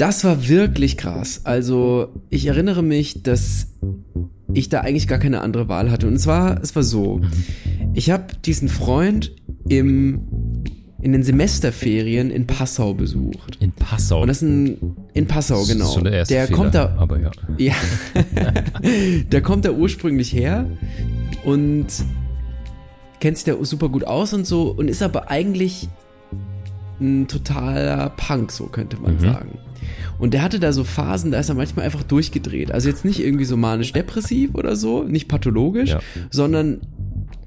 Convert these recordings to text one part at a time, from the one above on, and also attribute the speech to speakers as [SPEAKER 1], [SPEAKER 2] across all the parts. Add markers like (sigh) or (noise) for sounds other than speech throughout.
[SPEAKER 1] das war wirklich krass. Also ich erinnere mich, dass ich da eigentlich gar keine andere Wahl hatte. Und zwar, es war so, ich habe diesen Freund im in den Semesterferien in Passau besucht.
[SPEAKER 2] In Passau.
[SPEAKER 1] Und das ist ein in Passau
[SPEAKER 2] Das ist
[SPEAKER 1] genau.
[SPEAKER 2] schon der erste
[SPEAKER 1] der
[SPEAKER 2] Fehler,
[SPEAKER 1] kommt da
[SPEAKER 2] aber ja. (laughs)
[SPEAKER 1] ja. (laughs) der kommt da ursprünglich her und kennt sich da super gut aus und so und ist aber eigentlich ein totaler Punk, so könnte man
[SPEAKER 2] Mhm.
[SPEAKER 1] sagen. Und der hatte da so Phasen, da ist er manchmal einfach durchgedreht. Also jetzt nicht irgendwie so manisch-depressiv oder so, nicht pathologisch,
[SPEAKER 2] Ja.
[SPEAKER 1] sondern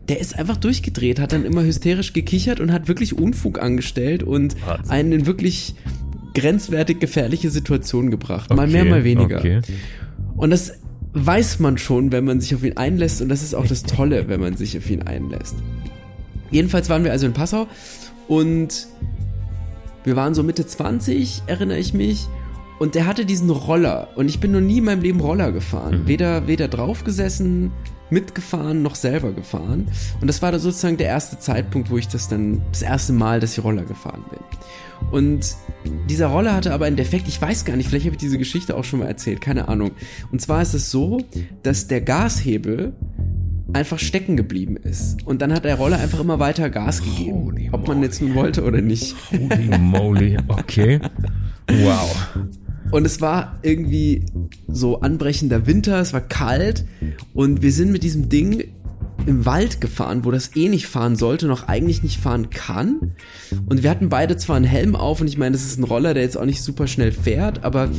[SPEAKER 1] der ist einfach durchgedreht, hat dann immer hysterisch gekichert und hat wirklich Unfug angestellt und
[SPEAKER 2] Wahnsinn.
[SPEAKER 1] einen in wirklich grenzwertig gefährliche Situationen gebracht. Mal mehr,
[SPEAKER 2] Okay,
[SPEAKER 1] mal weniger.
[SPEAKER 2] Okay.
[SPEAKER 1] Und das weiß man schon, wenn man sich auf ihn einlässt. Und das ist auch das Tolle, wenn man sich auf ihn einlässt. Jedenfalls waren wir also in Passau und wir waren so Mitte 20, erinnere ich mich. Und der hatte diesen Roller. Und ich bin noch nie in meinem Leben Roller gefahren.
[SPEAKER 2] Mhm.
[SPEAKER 1] Weder, weder draufgesessen, mitgefahren, noch selber gefahren. Und das war da sozusagen der erste Zeitpunkt, wo ich das dann, das erste Mal, dass ich Roller gefahren bin. Und dieser Roller hatte aber einen Defekt, ich weiß gar nicht, vielleicht habe ich diese Geschichte auch schon mal erzählt, keine Ahnung. Und zwar ist es so, dass der Gashebel einfach stecken geblieben ist. Und dann hat der Roller einfach immer weiter Gas gegeben.
[SPEAKER 2] Holy
[SPEAKER 1] ob man jetzt nun wollte oder nicht.
[SPEAKER 2] Holy moly. Okay. Wow.
[SPEAKER 1] Und es war irgendwie so anbrechender Winter, es war kalt und wir sind mit diesem Ding im Wald gefahren, wo das eh nicht fahren sollte, noch eigentlich nicht fahren kann. Und wir hatten beide zwar einen Helm auf und ich meine, das ist ein Roller, der jetzt auch nicht super schnell fährt, aber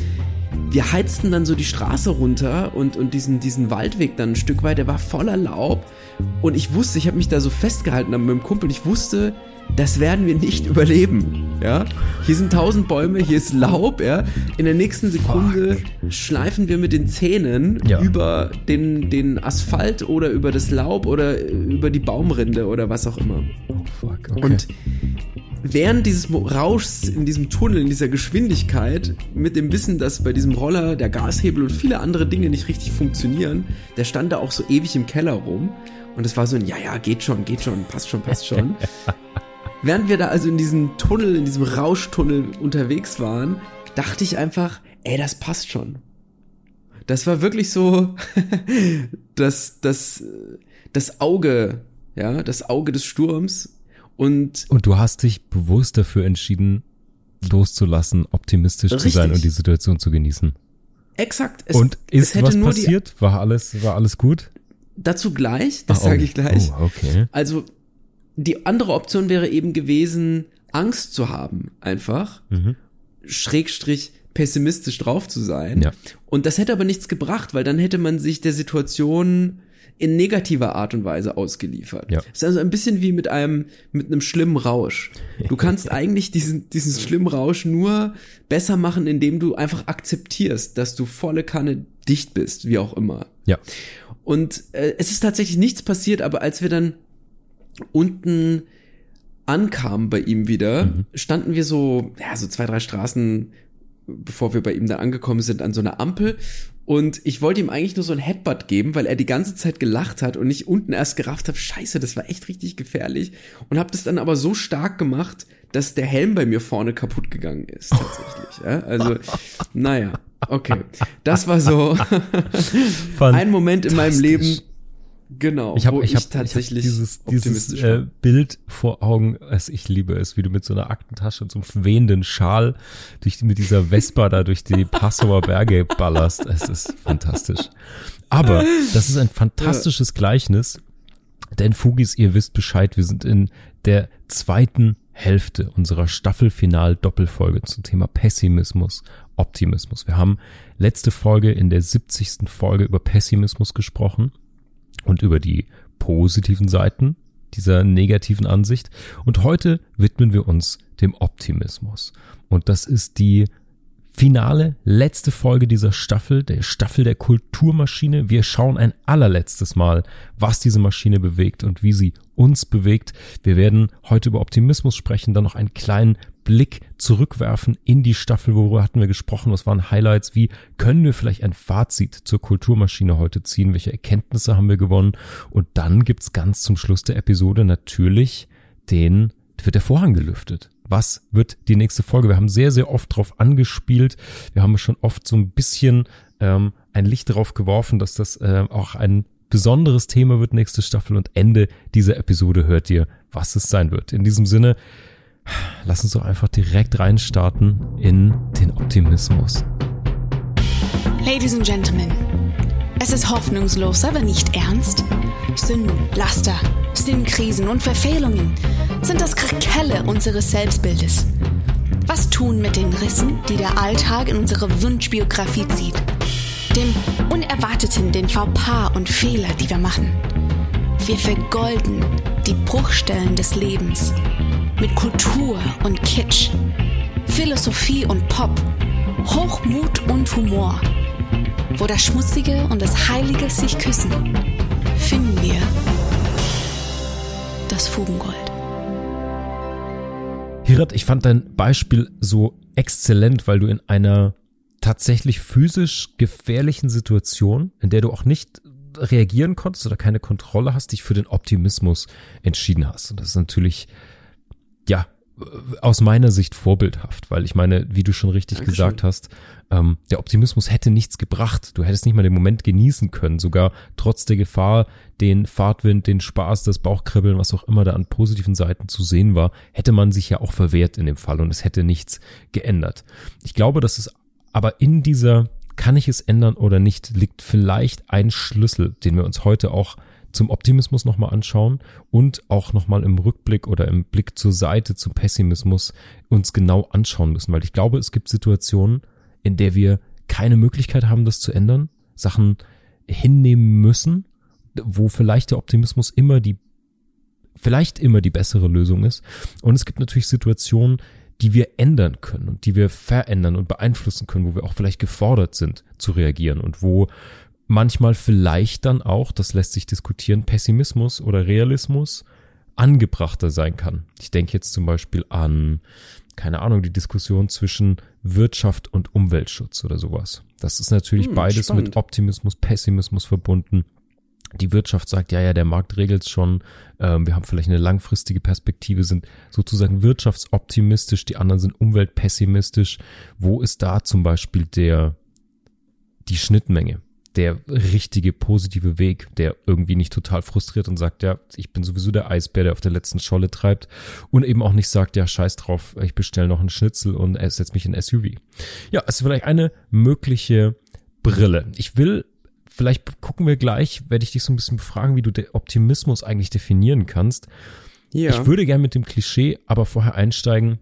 [SPEAKER 1] wir heizten dann so die Straße runter und, und diesen, diesen Waldweg dann ein Stück weit, der war voller Laub. Und ich wusste, ich habe mich da so festgehalten mit meinem Kumpel, ich wusste, das werden wir nicht (laughs) überleben. Ja, hier sind tausend Bäume, hier ist Laub. Ja, in der nächsten Sekunde schleifen wir mit den Zähnen
[SPEAKER 2] Ja.
[SPEAKER 1] über den, den Asphalt oder über das Laub oder über die Baumrinde oder was auch immer.
[SPEAKER 2] Oh fuck. Okay.
[SPEAKER 1] Und während dieses Rauschs in diesem Tunnel, in dieser Geschwindigkeit, mit dem Wissen, dass bei diesem Roller der Gashebel und viele andere Dinge nicht richtig funktionieren, der stand da auch so ewig im Keller rum. Und es war so ein, ja, ja, geht schon, geht schon, passt schon, passt schon. (laughs) Während wir da also in diesem Tunnel, in diesem Rauschtunnel unterwegs waren, dachte ich einfach, ey, das passt schon. Das war wirklich so (laughs) das, das, das Auge, ja, das Auge des Sturms. Und
[SPEAKER 2] Und du hast dich bewusst dafür entschieden, loszulassen, optimistisch zu sein
[SPEAKER 1] Richtig.
[SPEAKER 2] und die Situation zu genießen.
[SPEAKER 1] exakt, es,
[SPEAKER 2] und ist was passiert? War alles, war alles gut?
[SPEAKER 1] die, dazu gleich, das
[SPEAKER 2] Ah, oh.
[SPEAKER 1] sage ich gleich.
[SPEAKER 2] Oh, okay.
[SPEAKER 1] Also, die andere Option wäre eben gewesen, Angst zu haben, einfach.
[SPEAKER 2] Mhm.
[SPEAKER 1] Schrägstrich pessimistisch drauf zu sein.
[SPEAKER 2] Ja.
[SPEAKER 1] Und das hätte aber nichts gebracht, weil dann hätte man sich der Situation in negativer Art und Weise ausgeliefert.
[SPEAKER 2] Ja.
[SPEAKER 1] Das ist also ein bisschen wie mit einem, mit einem schlimmen Rausch. Du kannst (laughs) eigentlich diesen, diesen schlimmen Rausch nur besser machen, indem du einfach akzeptierst, dass du volle Kanne dicht bist, wie auch immer.
[SPEAKER 2] Ja.
[SPEAKER 1] Und äh, es ist tatsächlich nichts passiert, aber als wir dann unten ankamen bei ihm wieder,
[SPEAKER 2] Mhm.
[SPEAKER 1] standen wir so, ja, so zwei, drei Straßen, bevor wir bei ihm dann angekommen sind, an so einer Ampel. Und ich wollte ihm eigentlich nur so ein Headbutt geben, weil er die ganze Zeit gelacht hat und ich unten erst gerafft habe, scheiße, das war echt richtig gefährlich. Und habe das dann aber so stark gemacht, dass der Helm bei mir vorne kaputt gegangen ist, tatsächlich. Ja? Also, naja, okay. Das war so (laughs) ein Moment in meinem Leben, genau,
[SPEAKER 2] Ich habe ich hab,
[SPEAKER 1] tatsächlich
[SPEAKER 2] ich hab dieses, dieses äh. Bild vor Augen, es, ich liebe es, wie du mit so einer Aktentasche und so einem wehenden Schal durch, mit dieser Vespa da durch die (laughs) Passauer Berge ballerst. Es ist fantastisch. Aber das ist ein fantastisches Gleichnis, denn Fugis, ihr wisst Bescheid, wir sind in der zweiten Hälfte unserer Staffelfinal-Doppelfolge zum Thema Pessimismus, Optimismus. Wir haben letzte Folge in der 70. Folge über Pessimismus gesprochen und über die positiven Seiten dieser negativen Ansicht. Und heute widmen wir uns dem Optimismus. Und das ist die finale, letzte Folge dieser Staffel, der Staffel der Kulturmaschine. Wir schauen ein allerletztes Mal, was diese Maschine bewegt und wie sie uns bewegt. Wir werden heute über Optimismus sprechen, dann noch einen kleinen Blick zurückwerfen in die Staffel, worüber hatten wir gesprochen, was waren Highlights, wie können wir vielleicht ein Fazit zur Kulturmaschine heute ziehen, welche Erkenntnisse haben wir gewonnen und dann gibt's ganz zum Schluss der Episode natürlich den, wird der Vorhang gelüftet. was wird die nächste Folge? Wir haben sehr, sehr oft drauf angespielt. Wir haben schon oft so ein bisschen ähm, ein Licht darauf geworfen, dass das äh, auch ein besonderes Thema wird nächste Staffel und Ende dieser Episode hört ihr, was es sein wird. In diesem Sinne, lass uns doch einfach direkt reinstarten in den Optimismus.
[SPEAKER 3] Ladies and Gentlemen, es ist hoffnungslos, aber nicht ernst. Sünden, Laster, Sinnkrisen und Verfehlungen sind das Krakelle unseres Selbstbildes. Was tun mit den Rissen, die der Alltag in unsere Wunschbiografie zieht? Dem Unerwarteten, den Fauxpas und Fehler, die wir machen. Wir vergolden die Bruchstellen des Lebens mit Kultur und Kitsch, Philosophie und Pop, Hochmut und Humor. Wo das Schmutzige und das Heilige sich küssen, finden wir das Fugengold.
[SPEAKER 2] Hirat, ich fand dein Beispiel so exzellent, weil du in einer tatsächlich physisch gefährlichen Situation, in der du auch nicht reagieren konntest oder keine Kontrolle hast, dich für den Optimismus entschieden hast. Und das ist natürlich, ja, aus meiner Sicht vorbildhaft, weil ich meine, wie du schon richtig Dankeschön. gesagt hast, ähm, der Optimismus hätte nichts gebracht. Du hättest nicht mal den Moment genießen können, sogar trotz der Gefahr, den Fahrtwind, den Spaß, das Bauchkribbeln, was auch immer da an positiven Seiten zu sehen war, hätte man sich ja auch verwehrt in dem Fall und es hätte nichts geändert. Ich glaube, dass es aber in dieser kann ich es ändern oder nicht, liegt vielleicht ein Schlüssel, den wir uns heute auch zum Optimismus nochmal anschauen und auch nochmal im Rückblick oder im Blick zur Seite zum Pessimismus uns genau anschauen müssen, weil ich glaube, es gibt Situationen, in der wir keine Möglichkeit haben, das zu ändern, Sachen hinnehmen müssen, wo vielleicht der Optimismus immer die, vielleicht immer die bessere Lösung ist. Und es gibt natürlich Situationen, die wir ändern können und die wir verändern und beeinflussen können, wo wir auch vielleicht gefordert sind zu reagieren und wo manchmal vielleicht dann auch, das lässt sich diskutieren, Pessimismus oder Realismus angebrachter sein kann. Ich denke jetzt zum Beispiel an, keine Ahnung, die Diskussion zwischen Wirtschaft und Umweltschutz oder sowas. Das ist natürlich hm, beides spannend. mit Optimismus, Pessimismus verbunden. Die Wirtschaft sagt, ja, ja, der Markt regelt's schon. Ähm, wir haben vielleicht eine langfristige Perspektive, sind sozusagen wirtschaftsoptimistisch, die anderen sind umweltpessimistisch. Wo ist da zum Beispiel der, die Schnittmenge? Der richtige positive Weg, der irgendwie nicht total frustriert und sagt, ja, ich bin sowieso der Eisbär, der auf der letzten Scholle treibt und eben auch nicht sagt, ja, scheiß drauf, ich bestelle noch einen Schnitzel und setze mich in SUV. Ja, es ist vielleicht eine mögliche Brille. Ich will, vielleicht gucken wir gleich, werde ich dich so ein bisschen befragen, wie du den Optimismus eigentlich definieren kannst. Ja. Ich würde gerne mit dem Klischee aber vorher einsteigen.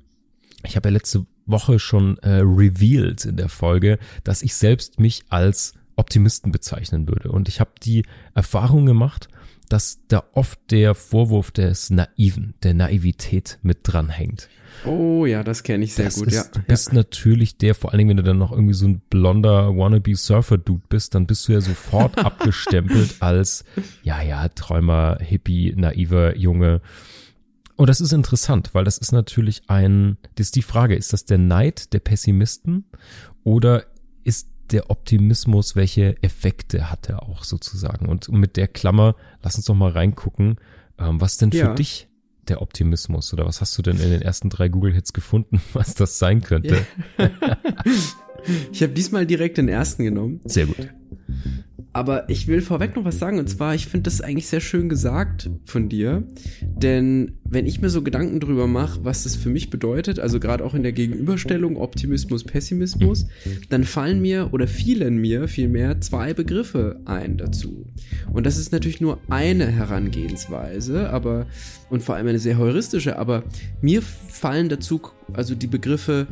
[SPEAKER 2] Ich habe ja letzte Woche schon äh, revealed in der Folge, dass ich selbst mich als Optimisten bezeichnen würde. Und ich habe die Erfahrung gemacht, dass da oft der Vorwurf des Naiven, der Naivität mit dranhängt.
[SPEAKER 1] Oh ja, das kenne ich sehr
[SPEAKER 2] das
[SPEAKER 1] gut.
[SPEAKER 2] Ist,
[SPEAKER 1] ja.
[SPEAKER 2] Du bist ja. natürlich der, vor allen Dingen, wenn du dann noch irgendwie so ein blonder wannabe Surfer-Dude bist, dann bist du ja sofort (laughs) abgestempelt als, ja, ja, Träumer, Hippie, naiver Junge. Und das ist interessant, weil das ist natürlich ein, das ist die Frage, ist das der Neid der Pessimisten oder ist der Optimismus, welche Effekte hat er auch sozusagen? Und mit der Klammer, lass uns doch mal reingucken, ähm, was denn ja. für dich der Optimismus oder was hast du denn in den ersten drei Google-Hits gefunden, (laughs) was das sein könnte?
[SPEAKER 1] Ja. (laughs) ich habe diesmal direkt den ersten genommen.
[SPEAKER 2] Sehr gut.
[SPEAKER 1] Aber ich will vorweg noch was sagen, und zwar, ich finde das eigentlich sehr schön gesagt von dir, denn wenn ich mir so Gedanken drüber mache, was das für mich bedeutet, also gerade auch in der Gegenüberstellung Optimismus, Pessimismus, dann fallen mir oder fielen mir vielmehr zwei Begriffe ein dazu. Und das ist natürlich nur eine Herangehensweise, aber, und vor allem eine sehr heuristische, aber mir fallen dazu also die Begriffe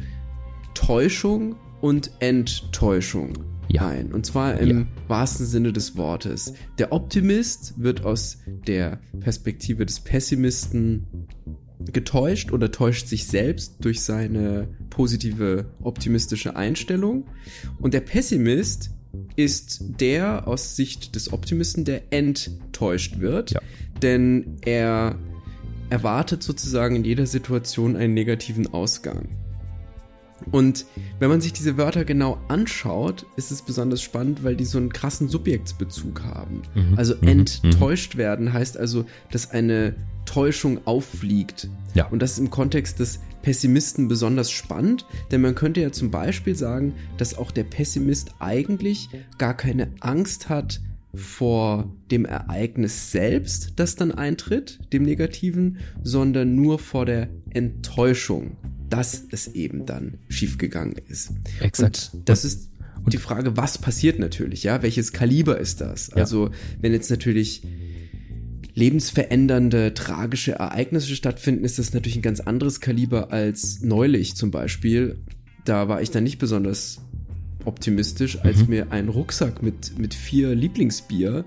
[SPEAKER 1] Täuschung und Enttäuschung ja. ein. Und zwar im ja. wahrsten Sinne des Wortes. Der Optimist wird aus der Perspektive des Pessimisten getäuscht oder täuscht sich selbst durch seine positive optimistische Einstellung. Und der Pessimist ist der aus Sicht des Optimisten, der enttäuscht wird. Ja. Denn er erwartet sozusagen in jeder Situation einen negativen Ausgang. Und wenn man sich diese Wörter genau anschaut, ist es besonders spannend, weil die so einen krassen Subjektsbezug haben. Mhm. Also mhm. enttäuscht werden heißt also, dass eine Täuschung auffliegt. Ja. Und das im Kontext des Pessimisten besonders spannend, denn man könnte ja zum Beispiel sagen, dass auch der Pessimist eigentlich gar keine Angst hat vor dem Ereignis selbst, das dann eintritt, dem Negativen, sondern nur vor der Enttäuschung, dass es eben dann schiefgegangen ist.
[SPEAKER 2] Exakt.
[SPEAKER 1] Und das ist die Frage, was passiert natürlich, ja? Welches Kaliber ist das? Also, wenn jetzt natürlich lebensverändernde, tragische Ereignisse stattfinden, ist das natürlich ein ganz anderes Kaliber als neulich zum Beispiel. Da war ich dann nicht besonders optimistisch, als
[SPEAKER 2] Mhm.
[SPEAKER 1] mir ein Rucksack mit, mit vier Lieblingsbier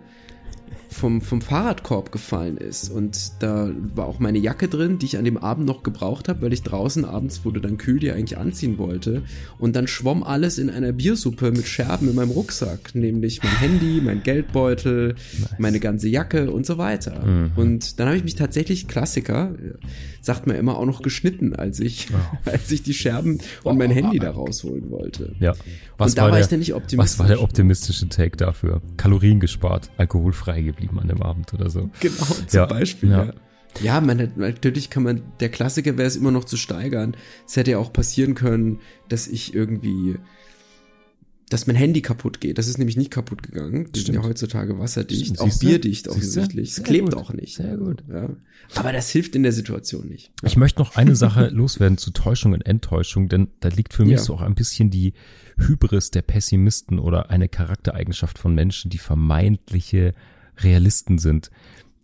[SPEAKER 1] vom, vom Fahrradkorb gefallen ist. Und da war auch meine Jacke drin, die ich an dem Abend noch gebraucht habe, weil ich draußen abends wurde dann kühl, die eigentlich anziehen wollte. Und dann schwamm alles in einer Biersuppe mit Scherben in meinem Rucksack, nämlich mein Handy, mein Geldbeutel, meine ganze Jacke und so weiter.
[SPEAKER 2] Mhm.
[SPEAKER 1] Und dann habe ich mich tatsächlich, Klassiker, sagt man immer auch noch geschnitten, als ich, (laughs) als ich die Scherben und mein Handy da rausholen wollte.
[SPEAKER 2] Ja.
[SPEAKER 1] Und da war ich dann nicht optimistisch.
[SPEAKER 2] Was war der optimistische Take dafür? Kalorien gespart, alkoholfrei geblieben an dem Abend oder so.
[SPEAKER 1] Genau, zum
[SPEAKER 2] Ja,
[SPEAKER 1] Beispiel,
[SPEAKER 2] ja.
[SPEAKER 1] ja. Ja, man hat, natürlich kann man, der Klassiker wäre es immer noch zu steigern. Es hätte ja auch passieren können, dass ich irgendwie, dass mein Handy kaputt geht. Das ist nämlich nicht kaputt gegangen. Die sind ja heutzutage wasserdicht,
[SPEAKER 2] Stimmt,
[SPEAKER 1] auch
[SPEAKER 2] siehste?
[SPEAKER 1] bierdicht offensichtlich. Es klebt
[SPEAKER 2] gut.
[SPEAKER 1] auch nicht.
[SPEAKER 2] Sehr gut.
[SPEAKER 1] Ja. Aber das hilft in der Situation nicht.
[SPEAKER 2] Ich möchte noch eine Sache (laughs) loswerden zu Täuschung und Enttäuschung, denn da liegt für mich
[SPEAKER 1] Ja.
[SPEAKER 2] so auch ein bisschen die Hybris der Pessimisten oder eine Charaktereigenschaft von Menschen, die vermeintliche Realisten sind.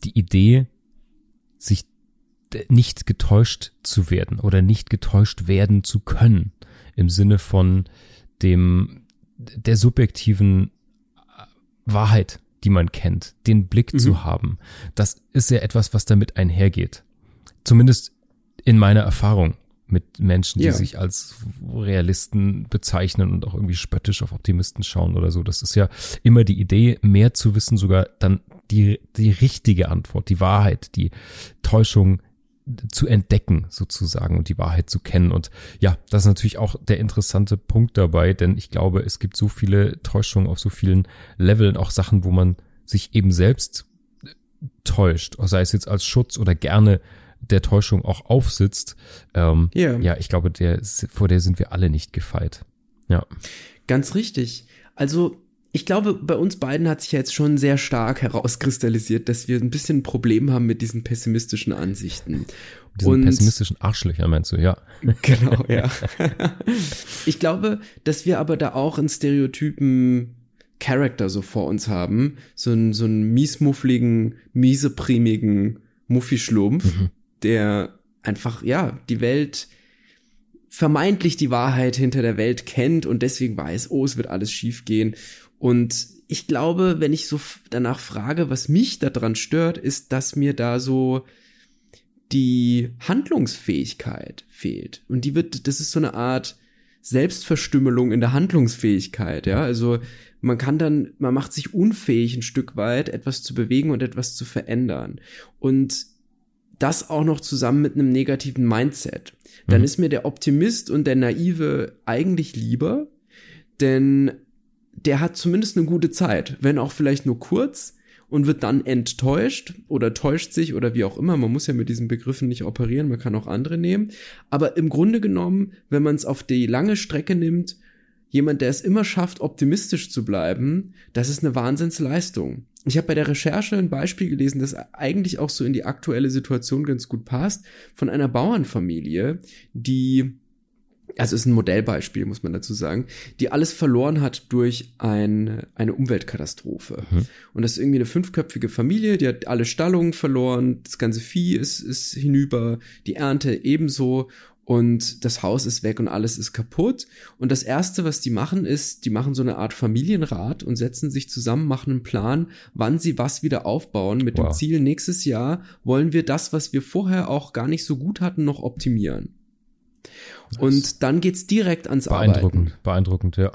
[SPEAKER 2] Die Idee, sich nicht getäuscht zu werden oder nicht getäuscht werden zu können im Sinne von dem der subjektiven Wahrheit, die man kennt, den Blick
[SPEAKER 1] Mhm.
[SPEAKER 2] zu haben. Das ist ja etwas, was damit einhergeht. Zumindest in meiner Erfahrung mit Menschen, die
[SPEAKER 1] Ja.
[SPEAKER 2] sich als Realisten bezeichnen und auch irgendwie spöttisch auf Optimisten schauen oder so. Das ist ja immer die Idee, mehr zu wissen, sogar dann die, die richtige Antwort, die Wahrheit, die Täuschung zu entdecken sozusagen und die Wahrheit zu kennen. Und ja, das ist natürlich auch der interessante Punkt dabei, denn ich glaube, es gibt so viele Täuschungen auf so vielen Leveln, auch Sachen, wo man sich eben selbst täuscht, sei es jetzt als Schutz oder gerne der Täuschung auch aufsitzt. Ähm,
[SPEAKER 1] Ja.
[SPEAKER 2] ja, ich glaube, der, vor der sind wir alle nicht gefeit. Ja.
[SPEAKER 1] Ganz richtig. Also, ich glaube, bei uns beiden hat sich ja jetzt schon sehr stark herauskristallisiert, dass wir ein bisschen ein Problem haben mit diesen pessimistischen Ansichten.
[SPEAKER 2] Diesen pessimistischen Arschlöcher meinst du, ja. (laughs)
[SPEAKER 1] Genau, ja. ich glaube, dass wir aber da auch einen Stereotypen Charakter so vor uns haben. So einen, so einen miesmuffligen, mieseprimigen Muffischlumpf, der einfach, ja, die Welt vermeintlich die Wahrheit hinter der Welt kennt und deswegen weiß, oh, es wird alles schief gehen. Und ich glaube, wenn ich so danach frage, was mich daran stört, ist, dass mir da so die Handlungsfähigkeit fehlt. Und die wird, das ist so eine Art Selbstverstümmelung in der Handlungsfähigkeit, ja. Also man kann dann, man macht sich unfähig ein Stück weit, etwas zu bewegen und etwas zu verändern. Und das auch noch zusammen mit einem negativen Mindset. Dann
[SPEAKER 2] Mhm.
[SPEAKER 1] ist mir der Optimist und der Naive eigentlich lieber, denn der hat zumindest eine gute Zeit, wenn auch vielleicht nur kurz und wird dann enttäuscht oder täuscht sich oder wie auch immer. Man muss ja mit diesen Begriffen nicht operieren, man kann auch andere nehmen. Aber im Grunde genommen, wenn man es auf die lange Strecke nimmt, jemand, der es immer schafft, optimistisch zu bleiben, das ist eine Wahnsinnsleistung. Ich habe bei der Recherche ein Beispiel gelesen, das eigentlich auch so in die aktuelle Situation ganz gut passt, von einer Bauernfamilie, die also ist ein Modellbeispiel, muss man dazu sagen, die alles verloren hat durch ein, eine Umweltkatastrophe.
[SPEAKER 2] Mhm.
[SPEAKER 1] Und das ist irgendwie eine fünfköpfige Familie, die hat alle Stallungen verloren, das ganze Vieh ist, ist hinüber, die Ernte ebenso und das Haus ist weg und alles ist kaputt. Und das erste, was die machen, ist, die machen so eine Art Familienrat und setzen sich zusammen, machen einen Plan, wann sie was wieder aufbauen, mit dem
[SPEAKER 2] Wow.
[SPEAKER 1] Ziel, nächstes Jahr wollen wir das, was wir vorher auch gar nicht so gut hatten, noch optimieren. Und dann geht's direkt ans
[SPEAKER 2] Beeindruckend,
[SPEAKER 1] Arbeiten.
[SPEAKER 2] beeindruckend, ja.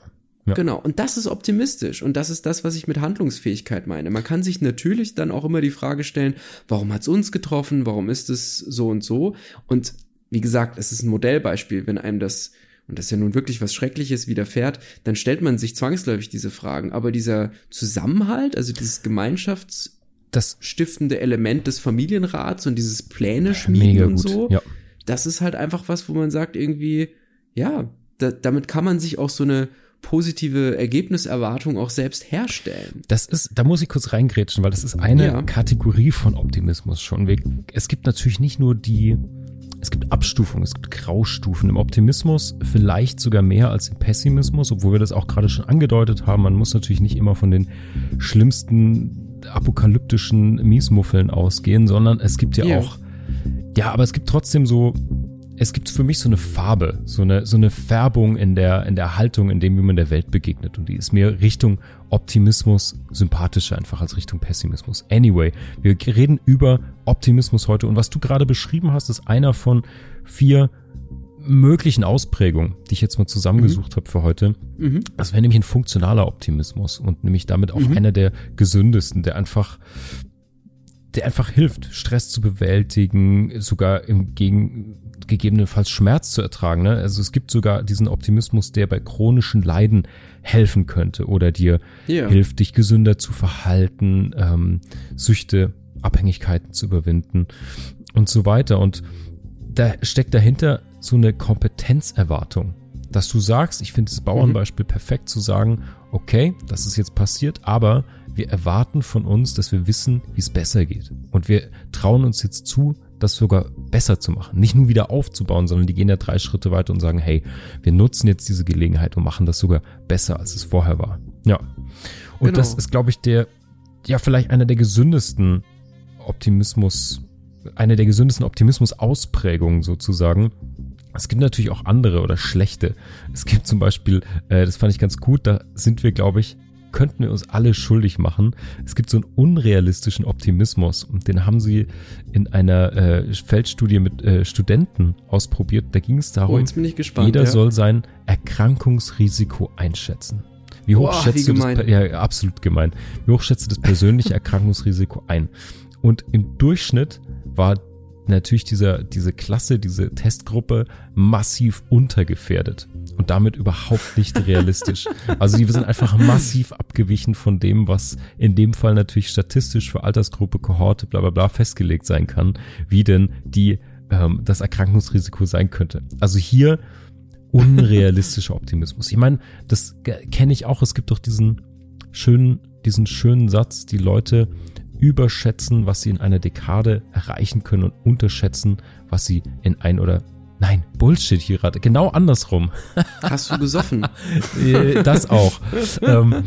[SPEAKER 2] ja.
[SPEAKER 1] Genau. Und das ist optimistisch. Und das ist das, was ich mit Handlungsfähigkeit meine. Man kann sich natürlich dann auch immer die Frage stellen, warum hat's uns getroffen? Warum ist es so und so? Und wie gesagt, es ist ein Modellbeispiel. Wenn einem das, und das ist ja nun wirklich was Schreckliches widerfährt, dann stellt man sich zwangsläufig diese Fragen. Aber dieser Zusammenhalt, also dieses Gemeinschaftsstiftende
[SPEAKER 2] Das
[SPEAKER 1] Element des Familienrats und dieses Pläne schmieden und so,
[SPEAKER 2] Ja.
[SPEAKER 1] das ist halt einfach was, wo man sagt, irgendwie, ja, da, damit kann man sich auch so eine positive Ergebniserwartung auch selbst herstellen.
[SPEAKER 2] Das ist, da muss ich kurz reingrätschen, weil das ist eine
[SPEAKER 1] Ja.
[SPEAKER 2] Kategorie von Optimismus schon. Es gibt natürlich nicht nur die, es gibt Abstufungen, es gibt Graustufen im Optimismus, vielleicht sogar mehr als im Pessimismus, obwohl wir das auch gerade schon angedeutet haben. Man muss natürlich nicht immer von den schlimmsten apokalyptischen Miesmuffeln ausgehen, sondern es gibt ja
[SPEAKER 1] Ja.
[SPEAKER 2] auch, ja, aber es gibt trotzdem so, es gibt für mich so eine Farbe, so eine, so eine Färbung in der, in der Haltung, in dem, wie man der Welt begegnet. Und die ist mir Richtung Optimismus sympathischer einfach als Richtung Pessimismus. Anyway, wir reden über Optimismus heute. Und was du gerade beschrieben hast, ist einer von vier möglichen Ausprägungen, die ich jetzt mal zusammengesucht habe für heute.
[SPEAKER 1] Mhm.
[SPEAKER 2] Das wäre nämlich ein funktionaler Optimismus und nämlich damit auch
[SPEAKER 1] Mhm.
[SPEAKER 2] einer der gesündesten, der einfach, der einfach hilft, Stress zu bewältigen, sogar im Gegen, gegebenenfalls Schmerz zu ertragen. Ne? Also es gibt sogar diesen Optimismus, der bei chronischen Leiden helfen könnte oder dir
[SPEAKER 1] Ja.
[SPEAKER 2] hilft, dich gesünder zu verhalten, ähm, Süchte, Abhängigkeiten zu überwinden und so weiter. Und da steckt dahinter so eine Kompetenzerwartung, dass du sagst, ich finde das Bauernbeispiel perfekt zu sagen, okay, das ist jetzt passiert, aber wir erwarten von uns, dass wir wissen, wie es besser geht. Und wir trauen uns jetzt zu, das sogar besser zu machen. Nicht nur wieder aufzubauen, sondern die gehen ja drei Schritte weiter und sagen, hey, wir nutzen jetzt diese Gelegenheit und machen das sogar besser, als es vorher war. Ja. Und
[SPEAKER 1] Genau.
[SPEAKER 2] das ist, glaube ich, der, ja, vielleicht einer der gesündesten Optimismus, eine der gesündesten Optimismus-Ausprägungen sozusagen. Es gibt natürlich auch andere oder schlechte. Es gibt zum Beispiel, äh, das fand ich ganz gut, da sind wir, glaube ich, könnten wir uns alle schuldig machen. Es gibt so einen unrealistischen Optimismus und den haben sie in einer äh, Feldstudie mit äh, Studenten ausprobiert. Da ging es
[SPEAKER 1] Oh,
[SPEAKER 2] darum,
[SPEAKER 1] ich gespannt.
[SPEAKER 2] jeder
[SPEAKER 1] ja.
[SPEAKER 2] soll sein Erkrankungsrisiko einschätzen. Wie hoch
[SPEAKER 1] Boah,
[SPEAKER 2] schätzt
[SPEAKER 1] wie
[SPEAKER 2] du das? Ja, absolut gemein. Wie hoch schätzt du das persönliche (laughs) Erkrankungsrisiko ein? Und im Durchschnitt war natürlich dieser, diese Klasse, diese Testgruppe massiv untergefährdet und damit überhaupt nicht realistisch. (laughs) Also die sind einfach massiv abgewichen von dem, was in dem Fall natürlich statistisch für Altersgruppe, Kohorte, bla bla bla festgelegt sein kann, wie denn die ähm, das Erkrankungsrisiko sein könnte. Also hier unrealistischer (laughs) Optimismus. Ich meine, das kenne ich auch. Es gibt doch diesen schönen, diesen schönen Satz, die Leute überschätzen, was sie in einer Dekade erreichen können und unterschätzen, was sie in ein oder Nein, Bullshit hier gerade. Genau andersrum.
[SPEAKER 1] Hast du gesoffen? (laughs)
[SPEAKER 2] Äh, das auch. ähm,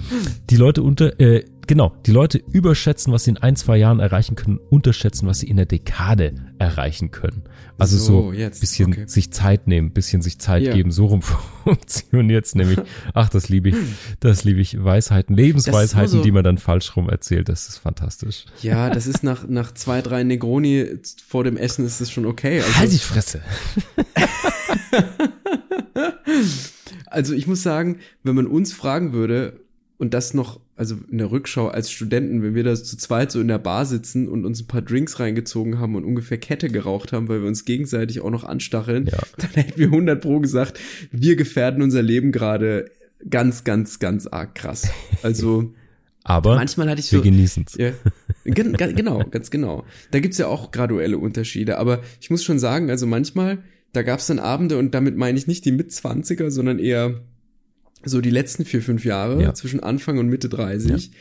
[SPEAKER 2] die Leute unter, äh, genau, die Leute überschätzen, was sie in ein, zwei Jahren erreichen können, unterschätzen, was sie in der Dekade erreichen können. Also so,
[SPEAKER 1] So, jetzt,
[SPEAKER 2] bisschen
[SPEAKER 1] okay.
[SPEAKER 2] sich Zeit nehmen, bisschen sich Zeit
[SPEAKER 1] Ja.
[SPEAKER 2] geben, so rum (laughs) funktioniert's nämlich. Ach, das liebe ich, das liebe ich. Weisheiten, Lebensweisheiten,
[SPEAKER 1] so-
[SPEAKER 2] die man dann falsch rum erzählt, das ist fantastisch.
[SPEAKER 1] Ja, das ist nach, nach zwei, drei Negroni vor dem Essen ist das schon okay. Also,
[SPEAKER 2] Halt die Fresse. (laughs)
[SPEAKER 1] Also ich muss sagen, wenn man uns fragen würde und das noch, also in der Rückschau als Studenten, wenn wir da zu zweit so in der Bar sitzen und uns ein paar Drinks reingezogen haben und ungefähr Kette geraucht haben, weil wir uns gegenseitig auch noch anstacheln,
[SPEAKER 2] Ja. (laughs)
[SPEAKER 1] dann hätten wir 100 pro gesagt, wir gefährden unser Leben gerade ganz, ganz, ganz arg krass. Also (laughs)
[SPEAKER 2] Aber
[SPEAKER 1] manchmal hatte ich
[SPEAKER 2] wir
[SPEAKER 1] so,
[SPEAKER 2] genießen's.
[SPEAKER 1] ja, gen, ga- genau, ganz genau. Da gibt's ja auch graduelle Unterschiede. Aber ich muss schon sagen, also manchmal, da gab's dann Abende und damit meine ich nicht die Mitzwanziger, sondern eher so die letzten vier, fünf Jahre
[SPEAKER 2] Ja.
[SPEAKER 1] zwischen Anfang und Mitte 30.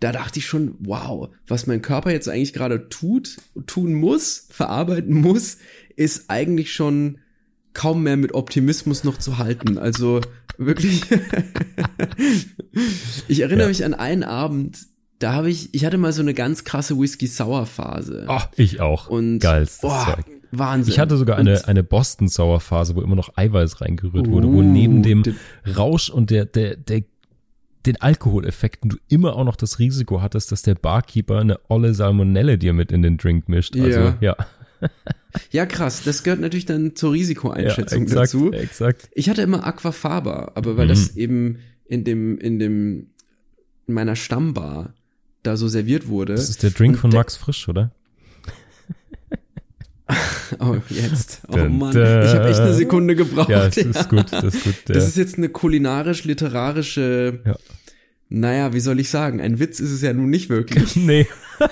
[SPEAKER 1] Da dachte ich schon, wow, was mein Körper jetzt eigentlich gerade tut, tun muss, verarbeiten muss, ist eigentlich schon kaum mehr mit Optimismus noch zu halten. Also wirklich. (laughs) ich erinnere
[SPEAKER 2] Ja.
[SPEAKER 1] mich an einen Abend, da habe ich, ich hatte mal so eine ganz krasse Whisky-Sour-Phase.
[SPEAKER 2] Oh, ich auch.
[SPEAKER 1] Und
[SPEAKER 2] Geilstes
[SPEAKER 1] boah,
[SPEAKER 2] Zeug.
[SPEAKER 1] Wahnsinn.
[SPEAKER 2] Ich hatte sogar
[SPEAKER 1] Und-
[SPEAKER 2] eine, eine Boston-Sauer-Phase, wo immer noch Eiweiß reingerührt wurde, wo
[SPEAKER 1] Uh,
[SPEAKER 2] neben dem Rausch und der, der, der, den Alkoholeffekten du immer auch noch das Risiko hattest, dass der Barkeeper eine olle Salmonelle dir mit in den Drink mischt. Also,
[SPEAKER 1] Ja.
[SPEAKER 2] ja. (laughs)
[SPEAKER 1] Ja, krass. Das gehört natürlich dann zur
[SPEAKER 2] ja
[SPEAKER 1] Risikoeinschätzung
[SPEAKER 2] exakt,
[SPEAKER 1] dazu.
[SPEAKER 2] exakt.
[SPEAKER 1] Ich hatte immer Aquafaba, aber weil
[SPEAKER 2] Mhm.
[SPEAKER 1] das eben in dem, in dem, in meiner Stammbar da so serviert wurde.
[SPEAKER 2] Das ist der Drink von Max Frisch, oder? (laughs)
[SPEAKER 1] Oh, jetzt. Oh Mann. Ich habe echt eine Sekunde gebraucht.
[SPEAKER 2] Ja, das ist gut, das ist gut. Der,
[SPEAKER 1] Das ist jetzt eine kulinarisch-literarische,
[SPEAKER 2] Ja.
[SPEAKER 1] naja, wie soll ich sagen, ein Witz ist es ja nun nicht wirklich. (laughs)
[SPEAKER 2] nee. (laughs)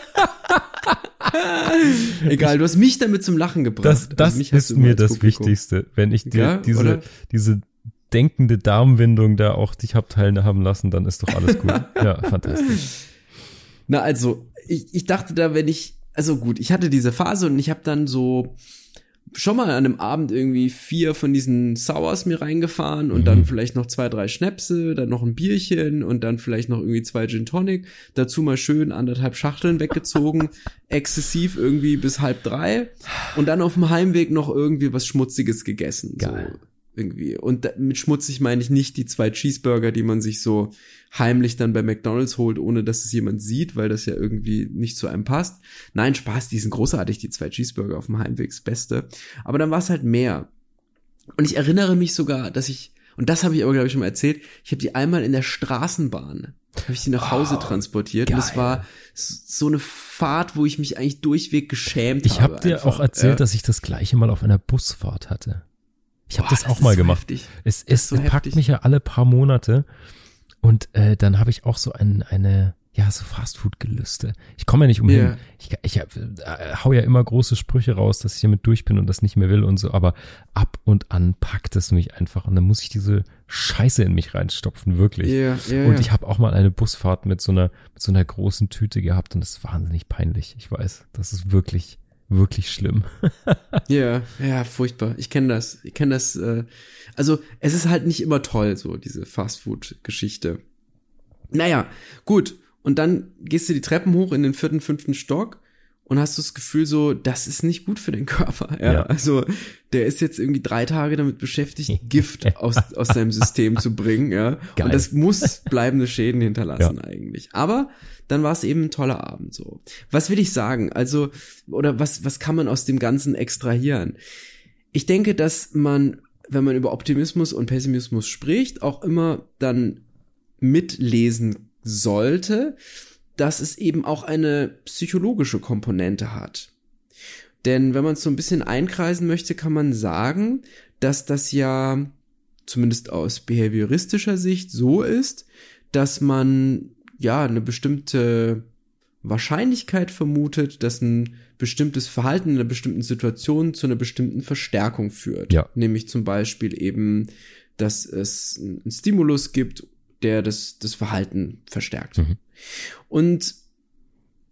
[SPEAKER 1] Egal, du hast mich damit zum Lachen gebracht.
[SPEAKER 2] Das, das
[SPEAKER 1] Also mich hast
[SPEAKER 2] ist mir das
[SPEAKER 1] Publikum.
[SPEAKER 2] Wichtigste. Wenn ich dir
[SPEAKER 1] Ja,
[SPEAKER 2] diese,
[SPEAKER 1] oder?
[SPEAKER 2] diese denkende Darmwindung da auch dich hab teilhaben lassen, dann ist doch alles gut. ja, fantastisch.
[SPEAKER 1] Na, also, ich, ich dachte da, wenn ich, also gut, ich hatte diese Phase und ich habe dann so schon mal an einem Abend irgendwie vier von diesen Sours mir reingefahren und dann vielleicht noch zwei, drei Schnäpse, dann noch ein Bierchen und dann vielleicht noch irgendwie zwei Gin Tonic, dazu mal schön anderthalb Schachteln weggezogen, (laughs) exzessiv irgendwie bis halb drei und dann auf dem Heimweg noch irgendwie was Schmutziges gegessen.
[SPEAKER 2] Geil.
[SPEAKER 1] So irgendwie. Und mit schmutzig meine ich nicht die zwei Cheeseburger, die man sich so heimlich dann bei McDonalds holt, ohne dass es jemand sieht, weil das ja irgendwie nicht zu einem passt. Nein, Spaß, die sind großartig, die zwei Cheeseburger auf dem Heimweg, das Beste. Aber dann war es halt mehr. Und ich erinnere mich sogar, dass ich, und das habe ich aber, glaube ich, schon mal erzählt, ich habe die einmal in der Straßenbahn, habe ich sie nach Hause transportiert. Und es
[SPEAKER 2] geil.
[SPEAKER 1] war so eine Fahrt, wo ich mich eigentlich durchweg geschämt
[SPEAKER 2] Ich
[SPEAKER 1] habe.
[SPEAKER 2] habe dir
[SPEAKER 1] einfach.
[SPEAKER 2] auch erzählt,
[SPEAKER 1] Ja.
[SPEAKER 2] dass ich das gleiche mal auf einer Busfahrt hatte. Ich habe das auch mal
[SPEAKER 1] so
[SPEAKER 2] gemacht.
[SPEAKER 1] heftig.
[SPEAKER 2] Es, es
[SPEAKER 1] ist so
[SPEAKER 2] packt
[SPEAKER 1] heftig.
[SPEAKER 2] mich ja alle paar Monate und äh, dann habe ich auch so ein, eine, ja, so Fastfood-Gelüste. Ich komme ja nicht umhin.
[SPEAKER 1] Ja.
[SPEAKER 2] Ich, ich äh, hau ja immer große Sprüche raus, dass ich damit durch bin und das nicht mehr will und so, aber ab und an packt es mich einfach und dann muss ich diese Scheiße in mich reinstopfen, wirklich.
[SPEAKER 1] Ja, ja,
[SPEAKER 2] Und ich habe auch mal eine Busfahrt mit so einer mit so einer großen Tüte gehabt und das ist wahnsinnig peinlich. Ich weiß, das ist wirklich wirklich schlimm. (laughs)
[SPEAKER 1] Ja, ja, furchtbar. Ich kenne das. Ich kenne das. Äh, also es ist halt nicht immer toll, so diese Fastfood-Geschichte. Naja, gut. Und dann gehst du die Treppen hoch in den vierten, fünften Stock und hast du das Gefühl so, das ist nicht gut für den Körper. Ja,
[SPEAKER 2] Ja.
[SPEAKER 1] also der ist jetzt irgendwie drei Tage damit beschäftigt, (laughs) Gift aus, aus seinem System zu bringen. Ja,
[SPEAKER 2] Geil.
[SPEAKER 1] und das muss bleibende Schäden hinterlassen eigentlich. Aber dann war es eben ein toller Abend so. Was will ich sagen? Also, oder was, was kann man aus dem Ganzen extrahieren? Ich denke, dass man, wenn man über Optimismus und Pessimismus spricht, auch immer dann mitlesen sollte, dass es eben auch eine psychologische Komponente hat. Denn wenn man es so ein bisschen einkreisen möchte, kann man sagen, dass das ja zumindest aus behavioristischer Sicht so ist, dass man ja eine bestimmte Wahrscheinlichkeit vermutet, dass ein bestimmtes Verhalten in einer bestimmten Situation zu einer bestimmten Verstärkung führt.
[SPEAKER 2] Ja.
[SPEAKER 1] Nämlich zum Beispiel eben, dass es einen Stimulus gibt, der das, das Verhalten verstärkt.
[SPEAKER 2] Mhm.
[SPEAKER 1] Und